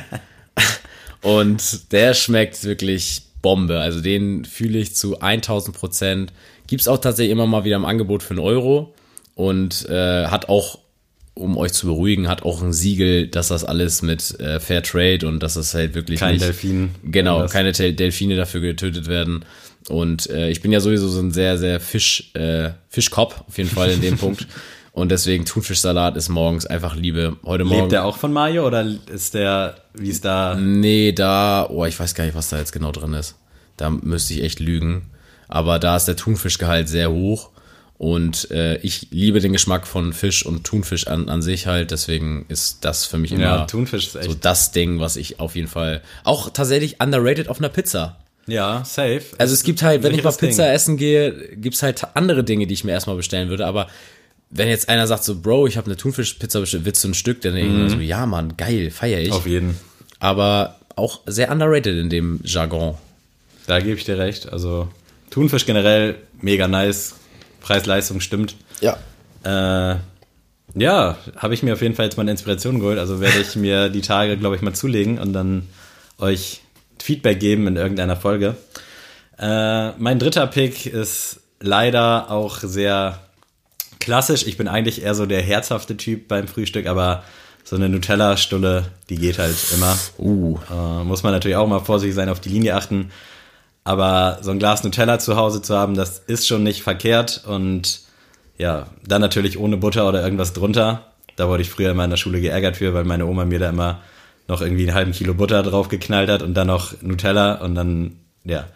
und der schmeckt wirklich Bombe. Also den fühle ich zu 1000 Prozent. Gibt's auch tatsächlich immer mal wieder im Angebot für einen Euro. Und äh, hat auch, um euch zu beruhigen, hat auch ein Siegel, dass das alles mit äh, Fair Trade und dass das halt wirklich Kein nicht, Delfin. Genau, Irgendwas. keine Tel- Delfine dafür getötet werden. Und äh, ich bin ja sowieso so ein sehr, sehr Fisch, äh, Fischkopf, auf jeden Fall in dem Punkt. Und deswegen Thunfischsalat ist morgens einfach Liebe. Heute Morgen. Lebt der auch von Mayo oder ist der, wie ist da? Nee, da, oh, ich weiß gar nicht, was da jetzt genau drin ist. Da müsste ich echt lügen. Aber da ist der Thunfischgehalt sehr hoch. Und äh, ich liebe den Geschmack von Fisch und Thunfisch an, an sich halt. Deswegen ist das für mich immer Ja, Thunfisch ist echt. so das Ding, was ich auf jeden Fall auch tatsächlich underrated auf einer Pizza. ja, safe. Also es gibt halt, wenn ich mal Pizza Ding. essen gehe, gibt's halt andere Dinge, die ich mir erstmal bestellen würde. Aber wenn jetzt einer sagt so, Bro, ich habe eine Thunfischpizza bestellt, willst du ein Stück? Dann denke ich mir so, ja Mann, geil, feier ich. Mhm. Auf jeden. Aber auch sehr underrated in dem Jargon. Da gebe ich dir recht. Also Thunfisch generell mega nice. Preis-Leistung stimmt. Ja. Äh, ja, habe ich mir auf jeden Fall jetzt mal eine Inspiration geholt. Also werde ich mir die Tage, glaube ich, mal zulegen und dann euch Feedback geben in irgendeiner Folge. Äh, mein dritter Pick ist leider auch sehr klassisch. Ich bin eigentlich eher so der herzhafte Typ beim Frühstück, aber so eine Nutella-Stulle, die geht halt immer. Uh. Äh, muss man natürlich auch mal vorsichtig sein, auf die Linie achten. Aber so ein Glas Nutella zu Hause zu haben, das ist schon nicht verkehrt. Und ja, dann natürlich ohne Butter oder irgendwas drunter. Da wurde ich früher immer in der Schule geärgert für, weil meine Oma mir da immer noch irgendwie einen halben Kilo Butter drauf geknallt hat und dann noch Nutella und dann, ja.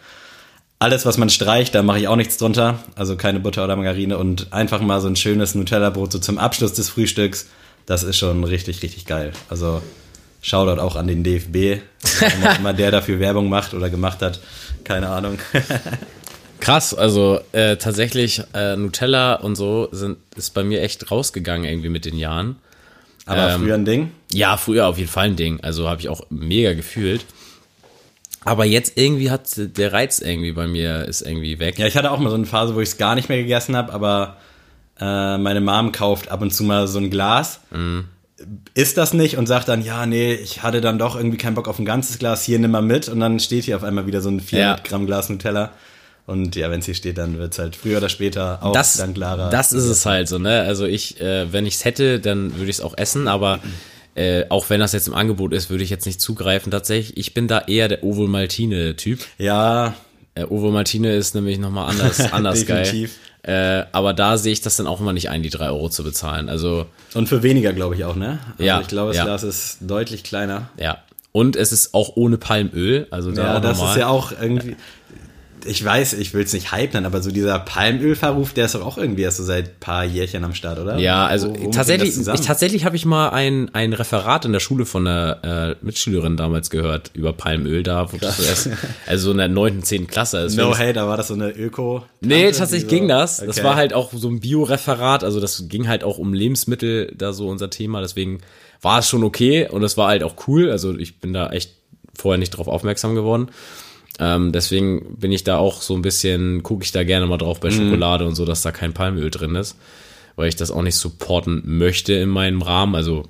Alles, was man streicht, da mache ich auch nichts drunter. Also keine Butter oder Margarine und einfach mal so ein schönes Nutella-Brot so zum Abschluss des Frühstücks. Das ist schon richtig, richtig geil. Also Shoutout auch an den DFB, auch immer der dafür Werbung macht oder gemacht hat. Keine Ahnung. Krass, also äh, tatsächlich äh, Nutella und so sind ist bei mir echt rausgegangen irgendwie mit den Jahren. Aber Ähm, früher ein Ding. Ja, früher auf jeden Fall ein Ding. Also habe ich auch mega gefühlt. Aber jetzt irgendwie hat der Reiz irgendwie bei mir ist irgendwie weg. Ja, ich hatte auch mal so eine Phase, wo ich es gar nicht mehr gegessen habe, aber Äh, meine Mom kauft ab und zu mal so ein Glas. Ist das nicht und sagt dann, ja, nee, ich hatte dann doch irgendwie keinen Bock auf ein ganzes Glas, hier nimm mal mit. Und dann steht hier auf einmal wieder so ein 400 Ja. Gramm Glas Nutella. Und ja, wenn es hier steht, dann wird es halt früher oder später auch das, dann klarer. das ist es halt so, ne? Also ich, äh, wenn ich es hätte, dann würde ich es auch essen, aber äh, auch wenn das jetzt im Angebot ist, würde ich jetzt nicht zugreifen. Tatsächlich, ich bin da eher der Ovo Maltine-Typ. Ja, Äh, Ovo Maltine ist nämlich nochmal anders, anders geil. Äh, aber da sehe ich das dann auch immer nicht ein, die drei Euro zu bezahlen. Also, und für weniger, glaube ich auch, ne? Also Ja, Ich glaube, das ja. Glas ist deutlich kleiner. ja. Und es ist auch ohne Palmöl. Also da Ja, auch das normal. ist ja auch irgendwie. Ich weiß, ich will es nicht hype nennen, aber so dieser Palmölverruf, der ist doch auch irgendwie erst so seit ein paar Jährchen am Start, oder? Ja, also Wo- hängt tatsächlich, das ich, tatsächlich habe ich mal ein, ein Referat in der Schule von einer äh, Mitschülerin damals gehört über Palmöl. Da wurde so erst, also in der neunten, zehnten Klasse. Also No das- hate, da war das so eine Öko. Nee, tatsächlich ging das. Das Okay. war halt auch so ein Bio-Referat, also das ging halt auch um Lebensmittel, da so unser Thema, deswegen war es schon okay und es war halt auch cool, also ich bin da echt vorher nicht drauf aufmerksam geworden. Ähm, deswegen bin ich da auch so ein bisschen, gucke ich da gerne mal drauf bei Schokolade und so, dass da kein Palmöl drin ist, weil ich das auch nicht supporten möchte in meinem Rahmen, also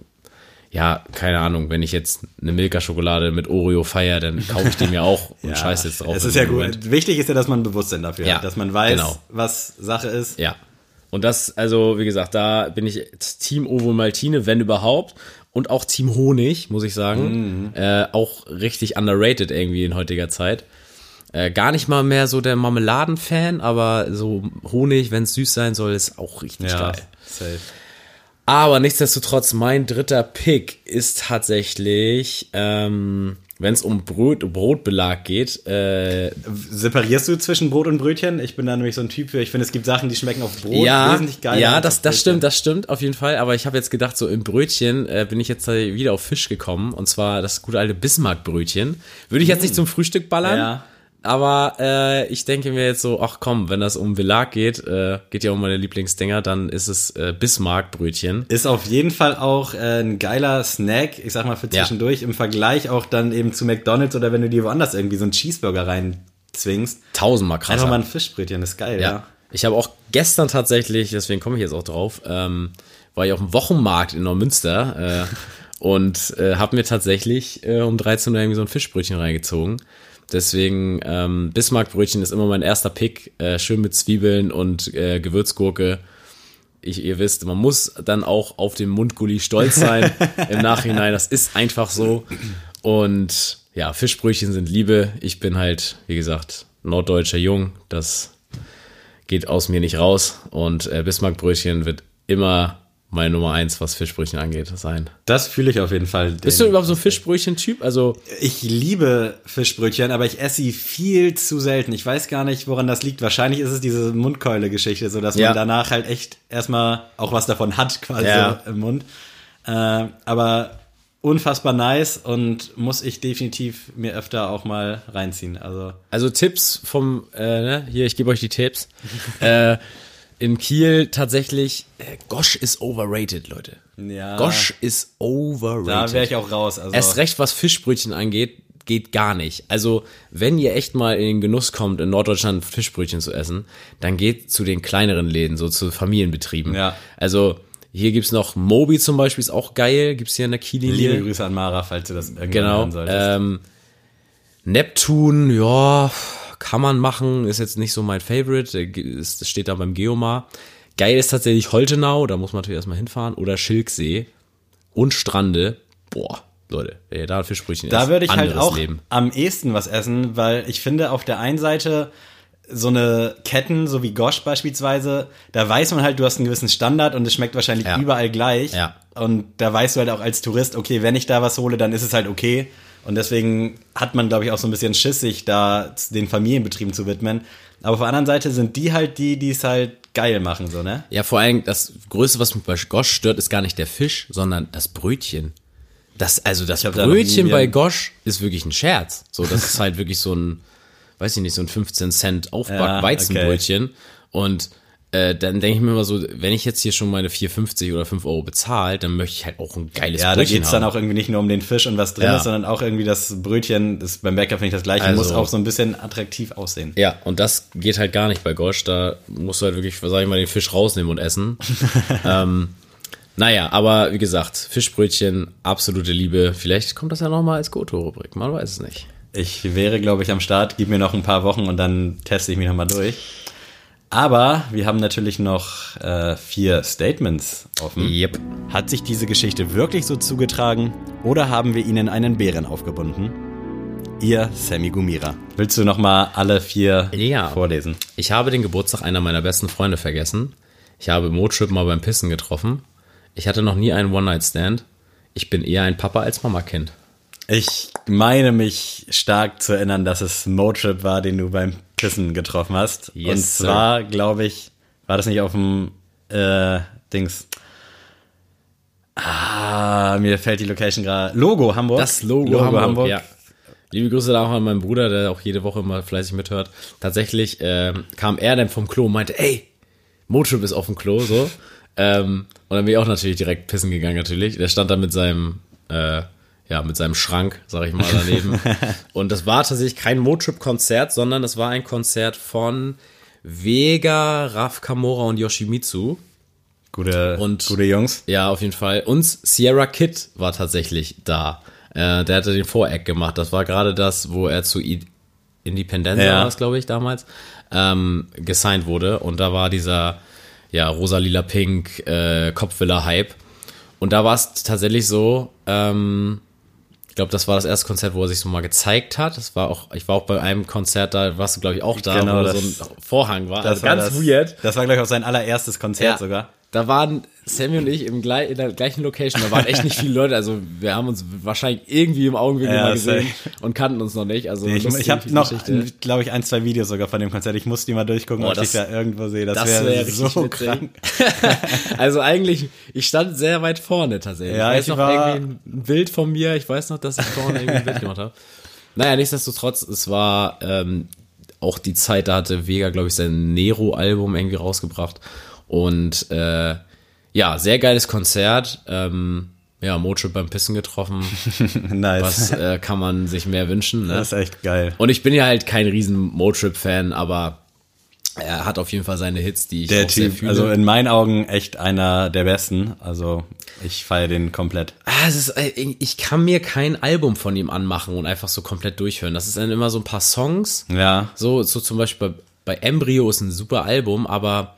ja, keine Ahnung, wenn ich jetzt eine Milka-Schokolade mit Oreo feier, dann kaufe ich die mir auch und Ja, scheiß jetzt drauf. Es in ist ja gut. Wichtig ist ja, dass man ein Bewusstsein dafür Ja, hat, dass man weiß, genau. was Sache ist. Ja. Und das, also wie gesagt, da bin ich Team Ovo Maltine, wenn überhaupt. Und auch Team Honig, muss ich sagen. Äh, auch richtig underrated irgendwie in heutiger Zeit. Äh, gar nicht mal mehr so der Marmeladen-Fan, aber so Honig, wenn es süß sein soll, ist auch richtig Ja, geil. safe. Aber nichtsdestotrotz, mein dritter Pick ist tatsächlich, ähm, wenn es um Brot, Brotbelag geht, äh, Separierst du zwischen Brot und Brötchen? Ich bin da nämlich so ein Typ für, ich finde, es gibt Sachen, die schmecken auf Brot ja, wesentlich geiler. Ja, das, das stimmt, das stimmt auf jeden Fall. Aber ich habe jetzt gedacht, so im Brötchen äh, bin ich jetzt wieder auf Fisch gekommen. Und zwar das gute alte Bismarck-Brötchen. Würde ich jetzt nicht zum Frühstück ballern. Ja. Aber äh, ich denke mir jetzt so, ach komm, wenn das um Belag geht, äh, geht ja um meine Lieblingsdinger, dann ist es äh, Bismarck-Brötchen. Ist auf jeden Fall auch äh, ein geiler Snack, ich sag mal für Ja. zwischendurch, im Vergleich auch dann eben zu McDonalds oder wenn du dir woanders irgendwie so einen Cheeseburger reinzwingst. Tausendmal krasser. Einfach mal ein Fischbrötchen, das ist geil, ja. Ja. Ich habe auch gestern tatsächlich, deswegen komme ich jetzt auch drauf, ähm, war ich auf dem Wochenmarkt in Neumünster äh, und äh, habe mir tatsächlich äh, um 13 Uhr irgendwie so ein Fischbrötchen reingezogen. Deswegen ähm, Bismarckbrötchen ist immer mein erster Pick, äh, schön mit Zwiebeln und äh, Gewürzgurke. Ich, ihr wisst, man muss dann auch auf den Mundgulli stolz sein im Nachhinein. Das ist einfach so. Und ja, Fischbrötchen sind Liebe. Ich bin halt, wie gesagt, norddeutscher Jung. Das geht aus mir nicht raus. Und äh, Bismarckbrötchen wird immer meine Nummer eins, was Fischbrötchen angeht, sein. Das fühle ich auf jeden Fall. Bist du überhaupt so ein Fischbrötchen-Typ? Also, Ich liebe Fischbrötchen, aber ich esse sie viel zu selten. Ich weiß gar nicht, woran das liegt. Wahrscheinlich ist es diese Mundkeule-Geschichte, so dass Ja. man danach halt echt erstmal auch was davon hat, quasi Ja. im Mund. Äh, aber unfassbar nice und muss ich definitiv mir öfter auch mal reinziehen. Also also Tipps vom, äh, ne? hier, ich gebe euch die Tipps. äh, in Kiel tatsächlich, äh, Gosh ist overrated, Leute. ja, Gosh ist overrated. da wäre ich auch raus. Also Erst recht, was Fischbrötchen angeht, geht gar nicht. Also, wenn ihr echt mal in den Genuss kommt, in Norddeutschland Fischbrötchen zu essen, dann geht zu den kleineren Läden, so zu Familienbetrieben. Ja. Also, hier gibt's noch Moby zum Beispiel, ist auch geil, gibt's hier in der liebe Kiellinie. Grüße an Mara, falls du das irgendwann Genau. hören solltest. Ähm, Neptun, ja, kann man machen, ist jetzt nicht so mein Favorite, das steht da beim Geomar. Geil ist tatsächlich Holtenau, da muss man natürlich erstmal hinfahren, oder Schilksee und Strande. Boah, Leute, wer da ein Fischbrötchen Da würde ich halt auch Leben. am ehesten was essen, weil ich finde, auf der einen Seite so eine Ketten, so wie Gosh beispielsweise, da weiß man halt, du hast einen gewissen Standard und es schmeckt wahrscheinlich Ja. überall gleich. Ja. Und da weißt du halt auch als Tourist, okay, wenn ich da was hole, dann ist es halt okay. Und deswegen hat man, glaube ich, auch so ein bisschen Schiss, sich da den Familienbetrieben zu widmen. Aber auf der anderen Seite sind die halt die, die es halt geil machen, so, ne? Ja, vor allem das Größte, was mich bei Gosch stört, ist gar nicht der Fisch, sondern das Brötchen. Das, also das da Brötchen nie- bei Gosch ist wirklich ein Scherz. So, das ist halt wirklich so ein, weiß ich nicht, so ein 15 Cent Ja, Aufback-Weizenbrötchen. Und äh, dann denke ich mir immer so, wenn ich jetzt hier schon meine 4,50 oder 5 Euro bezahle, dann möchte ich halt auch ein geiles Ja, da Brötchen geht's haben. dann auch irgendwie nicht nur um den Fisch und was drin Ja. ist, sondern auch irgendwie das Brötchen, das beim Bäcker finde ich das gleiche, Also- muss auch so ein bisschen attraktiv aussehen. Ja, und das geht halt gar nicht bei Gosch. Da musst du halt wirklich, sag ich mal, den Fisch rausnehmen und essen. ähm, naja, aber wie gesagt, Fischbrötchen, absolute Liebe. Vielleicht kommt das ja nochmal als Goto-Rubrik, man weiß es nicht. Ich wäre, glaube ich, am Start, gib mir noch ein paar Wochen und dann teste ich mich nochmal durch. Aber wir haben natürlich noch äh, vier Statements offen. Yep. Hat sich diese Geschichte wirklich so zugetragen oder haben wir ihnen einen Bären aufgebunden? Ihr Sammy Gumira. Willst du nochmal alle vier Ja. vorlesen? Ich habe den Geburtstag einer meiner besten Freunde vergessen. Ich habe Motrip mal beim Pissen getroffen. Ich hatte noch nie einen One-Night-Stand. Ich bin eher ein Papa als Mama-Kind. Ich meine mich stark zu erinnern, dass es Motrip war, den du beim Pissen getroffen hast. Yes, Und zwar, glaube ich, war das nicht auf dem äh, Dings. Ah, mir fällt die Location gerade. Logo Hamburg. Das Logo, Hamburg, ja. Liebe Grüße da auch an meinen Bruder, der auch jede Woche immer fleißig mithört. Tatsächlich ähm, kam er dann vom Klo und meinte, ey, Motrip ist auf dem Klo, so. ähm, und dann bin ich auch natürlich direkt pissen gegangen, natürlich. Der stand da mit seinem, äh, ja, mit seinem Schrank, sag ich mal, daneben. und das war tatsächlich kein Motrip-Konzert, sondern es war ein Konzert von Vega, Raf Kamora und Yoshimitsu. Gute, Und- gute Jungs. Ja, auf jeden Fall. Und Sierra Kid war tatsächlich da. Äh, der hatte den Voreck gemacht. Das war gerade das, wo er zu I Independenza Ja. war das, glaube ich, damals, ähm, gesigned wurde. Und da war dieser, ja, rosa-lila Pink äh, Kopfvilla-Hype. Und da war es tatsächlich so, ähm, glaube, das war das erste Konzert, wo er sich so mal gezeigt hat. Das war auch, ich war auch bei einem Konzert, da warst du, glaube ich, auch da, Genau, wo das- so ein Vorhang war. Das also war ganz das, weird. Das war, glaube ich, auch sein allererstes Konzert sogar. Da waren Sammy und ich im gleich, in der gleichen Location. Da waren echt nicht viele Leute. Also wir haben uns wahrscheinlich irgendwie im Augenwinkel Ja, mal gesehen und kannten uns noch nicht. Also Ich, lustige ich habe noch, glaube ich, ein, zwei Videos sogar von dem Konzert. Ich muss die mal durchgucken, Oh, ob das- ich da irgendwo sehe. Das, das wäre wäre so witzig. krank. also eigentlich, ich stand sehr weit vorne tatsächlich. Ja, ich weiß ich noch war- irgendwie ein Bild von mir. Ich weiß noch, dass ich vorne irgendwie ein Bild gemacht habe. Naja, nichtsdestotrotz, es war ähm, auch die Zeit, da hatte Vega, glaube ich, sein Nero-Album irgendwie rausgebracht. Und äh, ja, sehr geiles Konzert. Ähm, ja, Motrip beim Pissen getroffen. nice. Was äh, kann man sich mehr wünschen? Ne? das ist echt geil. Und ich bin ja halt kein riesen Motrip-Fan, aber er hat auf jeden Fall seine Hits, die ich Der auch sehr Typ, fühle. also in meinen Augen echt einer der besten. Also ich feiere den komplett. Ah, es ist, äh, ich kann mir kein Album von ihm anmachen und einfach so komplett durchhören. Das ist dann immer so ein paar Songs. Ja. So, so zum Beispiel bei, bei Embryo ist ein super Album, aber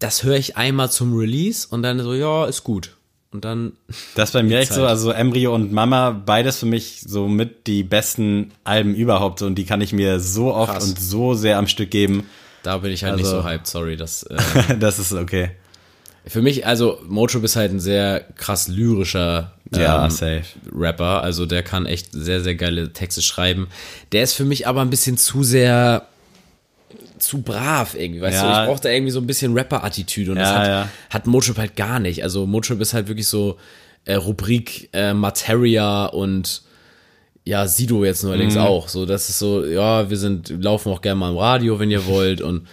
das höre ich einmal zum Release und dann so, ja, ist gut. Und dann, Das bei mir echt Zeit. so, also Embryo und Mama, beides für mich so mit die besten Alben überhaupt und die kann ich mir so oft Krass. und so sehr am Stück geben. da bin ich halt nicht Also- so hyped, sorry. Das, äh, Das ist okay. für mich, also Motrip ist halt ein sehr krass lyrischer Ja, ähm, safe. Rapper. Also der kann echt sehr, sehr geile Texte schreiben. Der ist für mich aber ein bisschen zu sehr zu brav irgendwie, weißt Ja. du, ich brauchte irgendwie so ein bisschen Rapper-Attitüde und das Ja, hat, ja. hat Motrip halt gar nicht. Also Motrip ist halt wirklich so äh, Rubrik äh, Materia und ja, Sido jetzt neuerdings Mhm. auch. So, das ist so, ja, wir sind, laufen auch gerne mal im Radio, wenn ihr wollt. Und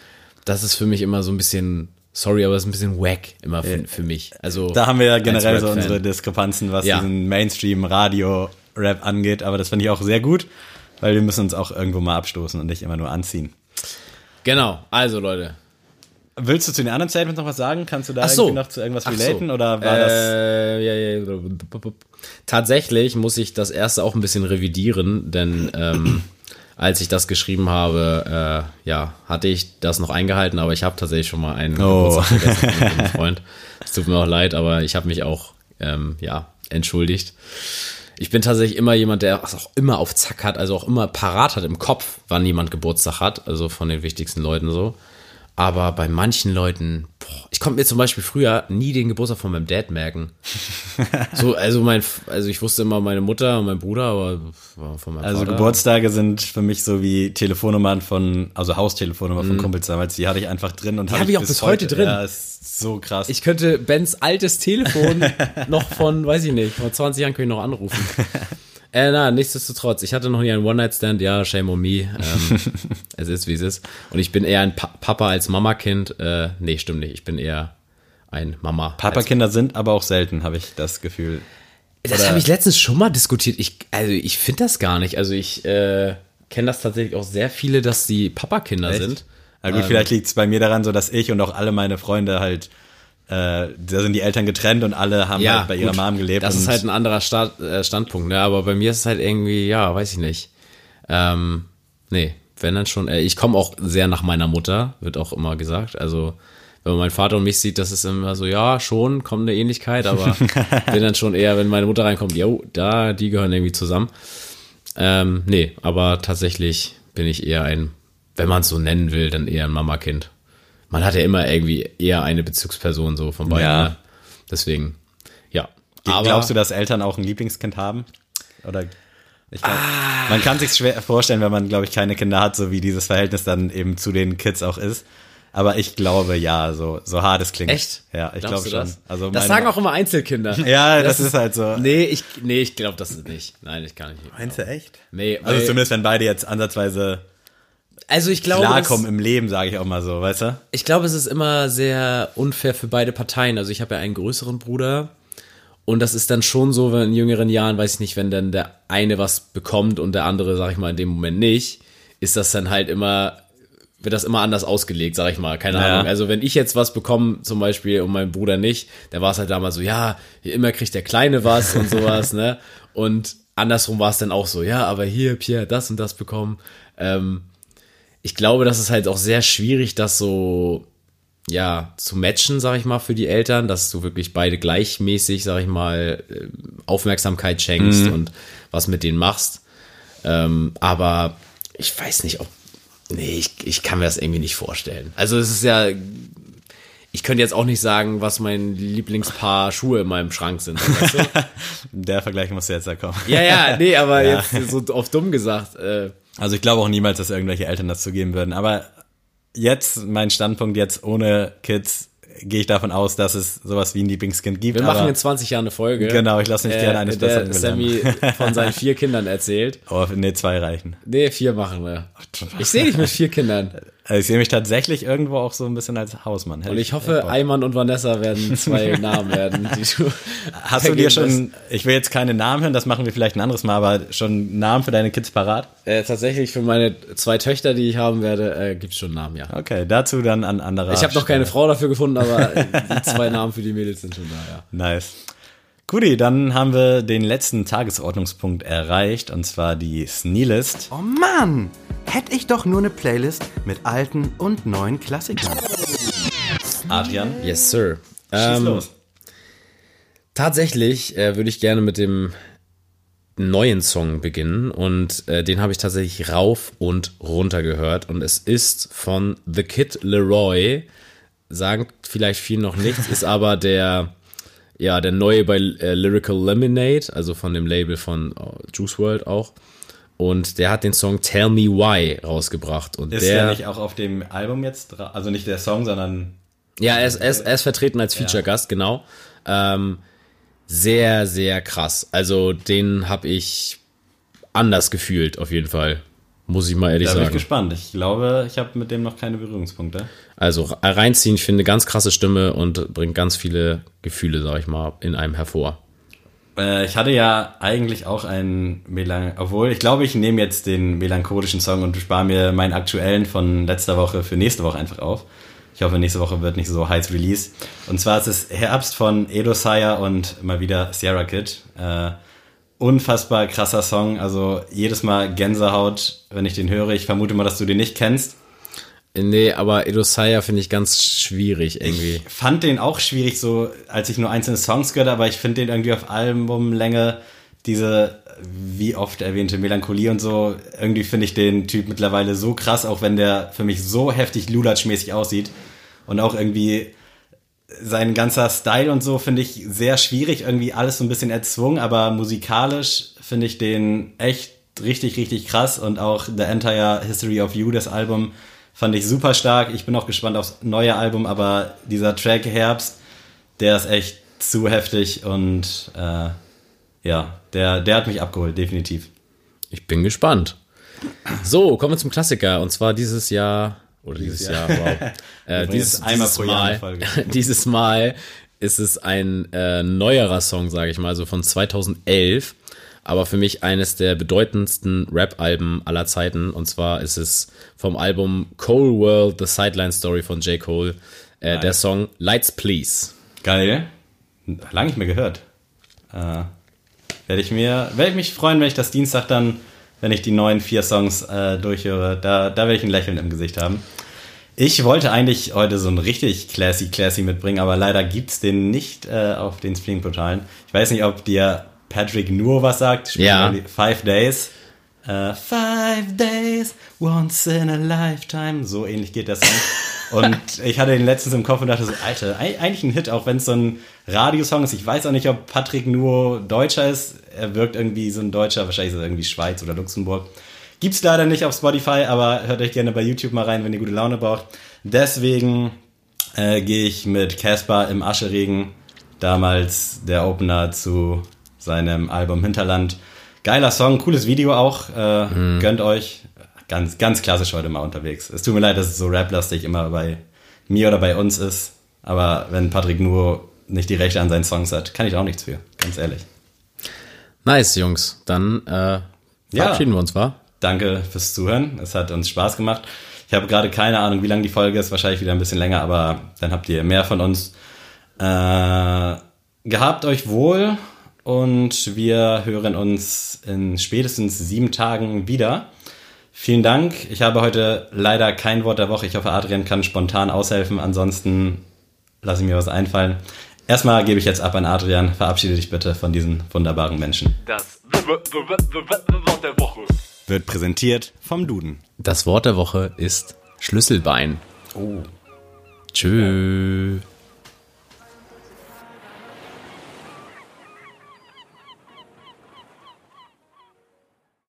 das ist für mich immer so ein bisschen, sorry, aber es ist ein bisschen wack immer für, für mich. Also Da haben wir ja generell so unsere Diskrepanzen, was Ja. diesen Mainstream-Radio-Rap angeht, aber das finde ich auch sehr gut, weil wir müssen uns auch irgendwo mal abstoßen und nicht immer nur anziehen. Genau, also Leute. Willst du zu den anderen Statements noch was sagen? Kannst du da so. noch zu irgendwas Ach so. relaten oder war das äh, ja, ja, ja. Tatsächlich muss ich das erste auch ein bisschen revidieren, denn ähm, als ich das geschrieben habe, äh, ja, hatte ich das noch eingehalten, aber ich habe tatsächlich schon mal einen Oh. Freund. Es tut mir auch leid, aber ich habe mich auch ähm, ja entschuldigt. Ich bin tatsächlich immer jemand, der auch immer auf Zack hat, also auch immer parat hat im Kopf, wann jemand Geburtstag hat, also von den wichtigsten Leuten so. Aber bei manchen Leuten, boah, ich konnte mir zum Beispiel früher nie den Geburtstag von meinem Dad merken. So, also mein, also ich wusste immer meine Mutter und mein Bruder, aber von meinem Also Vater. Geburtstage sind für mich so wie Telefonnummern von, also Haustelefonnummer von Kumpels damals, die hatte ich einfach drin und Mhm. hab ich auch bis heute drin. Ja, ist so krass. Ich könnte Bens altes Telefon noch von, weiß ich nicht, vor 20 Jahren könnte ich noch anrufen. Äh, na, nichtsdestotrotz, ich hatte noch nie einen One-Night-Stand, ja, shame on me. Ähm, es ist, wie es ist. Und ich bin eher ein pa Papa als Mama-Kind. Äh, nee, stimmt nicht. Ich bin eher ein Mama. Papakinder sind aber auch selten, habe ich das Gefühl. Das habe ich letztens schon mal diskutiert. Ich, also ich finde das gar nicht. Also ich äh, kenne das tatsächlich auch sehr viele, dass die Papakinder Echt? sind. Na gut, vielleicht liegt es bei mir daran, so dass ich und auch alle meine Freunde halt, äh, da sind die Eltern getrennt und alle haben halt bei ihrer gut, Mom gelebt. Das ist halt ein anderer Start, äh, Standpunkt, ne? Aber bei mir ist es halt irgendwie, ja, weiß ich nicht. Ähm, nee, wenn dann schon. Äh, ich komme auch sehr nach meiner Mutter, wird auch immer gesagt. Also wenn man meinen Vater und mich sieht, das ist immer so, ja, schon, kommt eine Ähnlichkeit, aber bin dann schon eher, wenn meine Mutter reinkommt, jo, da, die gehören irgendwie zusammen. Ähm, nee, aber tatsächlich bin ich eher ein, wenn man es so nennen will, dann eher ein Mama-Kind. Man hat ja immer irgendwie eher eine Bezugsperson so von beiden. Ja. Ne? Deswegen, ja. Glaubst du, dass Eltern auch ein Lieblingskind haben? Oder ich glaub, Ah. man kann sich schwer vorstellen, wenn man, glaube ich, keine Kinder hat, so wie dieses Verhältnis dann eben zu den Kids auch ist. Aber ich glaube ja, so, so hart es klingt. Echt? Ja, ich glaube schon. Das, Also das sagen auch immer Einzelkinder. Ja, das, ist halt so. Nee, ich, nee, ich glaube das ist nicht. Nein, ich kann nicht. Meinst du echt? Nee, Also zumindest wenn beide jetzt ansatzweise also ich glaube, klarkommen das, im Leben, sage ich auch mal so, weißt du? ich glaube, es ist immer sehr unfair für beide Parteien. Also ich habe ja einen größeren Bruder und das ist dann schon so, wenn in jüngeren Jahren, weiß ich nicht, wenn dann der eine was bekommt und der andere, sag ich mal, in dem Moment nicht, ist das dann halt immer, wird das immer anders ausgelegt, sag ich mal. Keine Ja. Ahnung. Also wenn ich jetzt was bekomme, zum Beispiel, und mein Bruder nicht, dann war es halt damals so, ja, immer kriegt der Kleine was und sowas, ne? Und andersrum war es dann auch so, ja, aber hier, Pierre, das und das bekommen. Ähm, ich glaube, das ist halt auch sehr schwierig, das so ja zu matchen, sag ich mal, für die Eltern, dass du wirklich beide gleichmäßig, sag ich mal, äh, Aufmerksamkeit schenkst und was mit denen machst. Ähm, aber ich weiß nicht, ob nee, ich, ich kann mir das irgendwie nicht vorstellen. Also es ist ja ich könnte jetzt auch nicht sagen, was mein Lieblingspaar Schuhe in meinem Schrank sind. Weißt du? Der Vergleich muss jetzt ja kommen. ja, ja, nee, aber jetzt so auf dumm gesagt. Äh, Also ich glaube auch niemals, dass irgendwelche Eltern das zugeben würden. Aber jetzt, mein Standpunkt jetzt ohne Kids, gehe ich davon aus, dass es sowas wie ein Lieblingskind gibt. wir machen in 20 Jahren eine Folge. Genau, ich lasse mich gerne äh, eines der Besseren Sammy von seinen vier Kindern erzählt. Oh, nee, zwei reichen. Nee, vier machen wir. Ich sehe dich mit vier Kindern. Also ich sehe mich tatsächlich irgendwo auch so ein bisschen als Hausmann. Hätte Und ich hoffe. Ayman und Vanessa werden zwei Namen werden. Die du Hast du dir schon, ich will jetzt keine Namen hören, das machen wir vielleicht ein anderes Mal, aber schon Namen für deine Kids parat? Äh, tatsächlich für meine zwei Töchter, die ich haben werde, äh, gibt's schon Namen, ja. Okay, dazu dann an anderer Ich habe noch keine. Frau dafür gefunden, aber die zwei Namen für die Mädels sind schon da, ja. Nice. Guti, dann haben wir den letzten Tagesordnungspunkt erreicht, und zwar die Sneelist. Oh Mann! Hätte ich doch nur eine Playlist mit alten und neuen Klassikern. Adrian, Yes, sir. schieß Ähm, los. Tatsächlich äh, würde ich gerne mit dem neuen Song beginnen und äh, den habe ich tatsächlich rauf und runter gehört und es ist von The Kid Leroy. Sagen vielleicht viel noch nichts, ist aber der ja der neue bei äh, Lyrical Lemonade, also von dem Label von äh, Juice World auch. Und der hat den Song Tell Me Why rausgebracht und Ist der ja nicht auch auf dem Album jetzt, also nicht der Song, sondern Ja, er ist, er ist, er ist vertreten als Feature-Gast, genau. Ähm, sehr, sehr krass. Also den habe ich anders gefühlt, auf jeden Fall. Muss ich mal ehrlich da bin ich sagen. gespannt. Ich glaube, ich habe mit dem noch keine Berührungspunkte. Also reinziehen, ich finde, ganz krasse Stimme und bringt ganz viele Gefühle, sag ich mal, in einem hervor. Äh, ich hatte ja eigentlich auch einen Melan obwohl ich glaube, ich nehme jetzt den melancholischen Song und spare mir meinen aktuellen von letzter Woche für nächste Woche einfach auf. Ich hoffe, nächste Woche wird nicht so heiß Release. Und zwar ist es Herbst von Edo Sire und mal wieder Sierra Kid. Äh, unfassbar krasser Song, also jedes Mal Gänsehaut, wenn ich den höre. Ich vermute mal, dass du den nicht kennst. Nee, aber Edosaya finde ich ganz schwierig irgendwie. fand den auch schwierig, so als ich nur einzelne Songs gehört, habe, aber ich finde den irgendwie auf Albumlänge diese wie oft erwähnte Melancholie und so. Irgendwie finde ich den Typ mittlerweile so krass, auch wenn der für mich so heftig Lulatsch-mäßig aussieht und auch irgendwie sein ganzer Style und so finde ich sehr schwierig, irgendwie alles so ein bisschen erzwungen, aber musikalisch finde ich den echt richtig, richtig krass und auch The Entire History of You, das Album, fand ich super stark. Ich bin auch gespannt aufs neue Album, aber dieser Track Herbst, der ist echt zu heftig und äh, ja, der, der hat mich abgeholt, definitiv. Ich bin gespannt. So, kommen wir zum Klassiker. Und zwar dieses Jahr, oder dieses, Jahr, wow. Äh, dieses, einmal dieses, Jahr Mal, dieses Mal ist es ein äh, neuerer Song, sage ich mal, so von 2011. Aber für mich eines der bedeutendsten Rap-Alben aller Zeiten. Und zwar ist es vom Album Cold World, The Sideline Story von J. Cole. Äh, Der Song Lights Please. Geil. Lang nicht mehr gehört. Äh, werde ich mir, werde ich mich freuen, wenn ich das Dienstag dann, wenn ich die neuen vier Songs äh, durchhöre, da, da werde ich ein Lächeln im Gesicht haben. Ich wollte eigentlich heute so ein richtig classy classy mitbringen, aber leider gibt's den nicht äh, auf den Streaming-Portalen. Ich weiß nicht, ob dir Patrick nur was sagt. Ja. Five Days. Äh, five Days, once in a lifetime. So ähnlich geht der Song. Und ich hatte den letztens im Kopf und dachte so, Alter, ei- eigentlich ein Hit, auch wenn es so ein Radiosong ist. Ich weiß auch nicht, ob Patrick nur Deutscher ist. Er wirkt irgendwie so ein Deutscher, wahrscheinlich ist er irgendwie Schweiz oder Luxemburg. Gibt's leider nicht auf Spotify, aber hört euch gerne bei YouTube mal rein, wenn ihr gute Laune braucht. Deswegen äh, gehe ich mit Caspar im Ascheregen, damals der Opener zu seinem Album Hinterland. Geiler Song, cooles Video auch. Äh, Gönnt euch. Ganz, ganz klassisch heute mal unterwegs. Es tut mir leid, dass es so raplastig immer bei mir oder bei uns ist. Aber wenn Patrick nur nicht die Rechte an seinen Songs hat, kann ich auch nichts für. Ganz ehrlich. Nice, Jungs. Dann äh, verabschieden wir uns, wa? Danke fürs Zuhören. Es hat uns Spaß gemacht. Ich habe gerade keine Ahnung, wie lang die Folge ist. Wahrscheinlich wieder ein bisschen länger, aber dann habt ihr mehr von uns. Äh, gehabt euch wohl und wir hören uns in spätestens sieben Tagen wieder. Vielen Dank. Ich habe heute leider kein Wort der Woche. Ich hoffe, Adrian kann spontan aushelfen. Ansonsten lasse ich mir was einfallen. Erstmal gebe ich jetzt ab an Adrian. Verabschiede dich bitte von diesen wunderbaren Menschen. Das Wort der Woche. Wird präsentiert vom Duden. Das Wort der Woche ist Schlüsselbein. Oh. Tschö.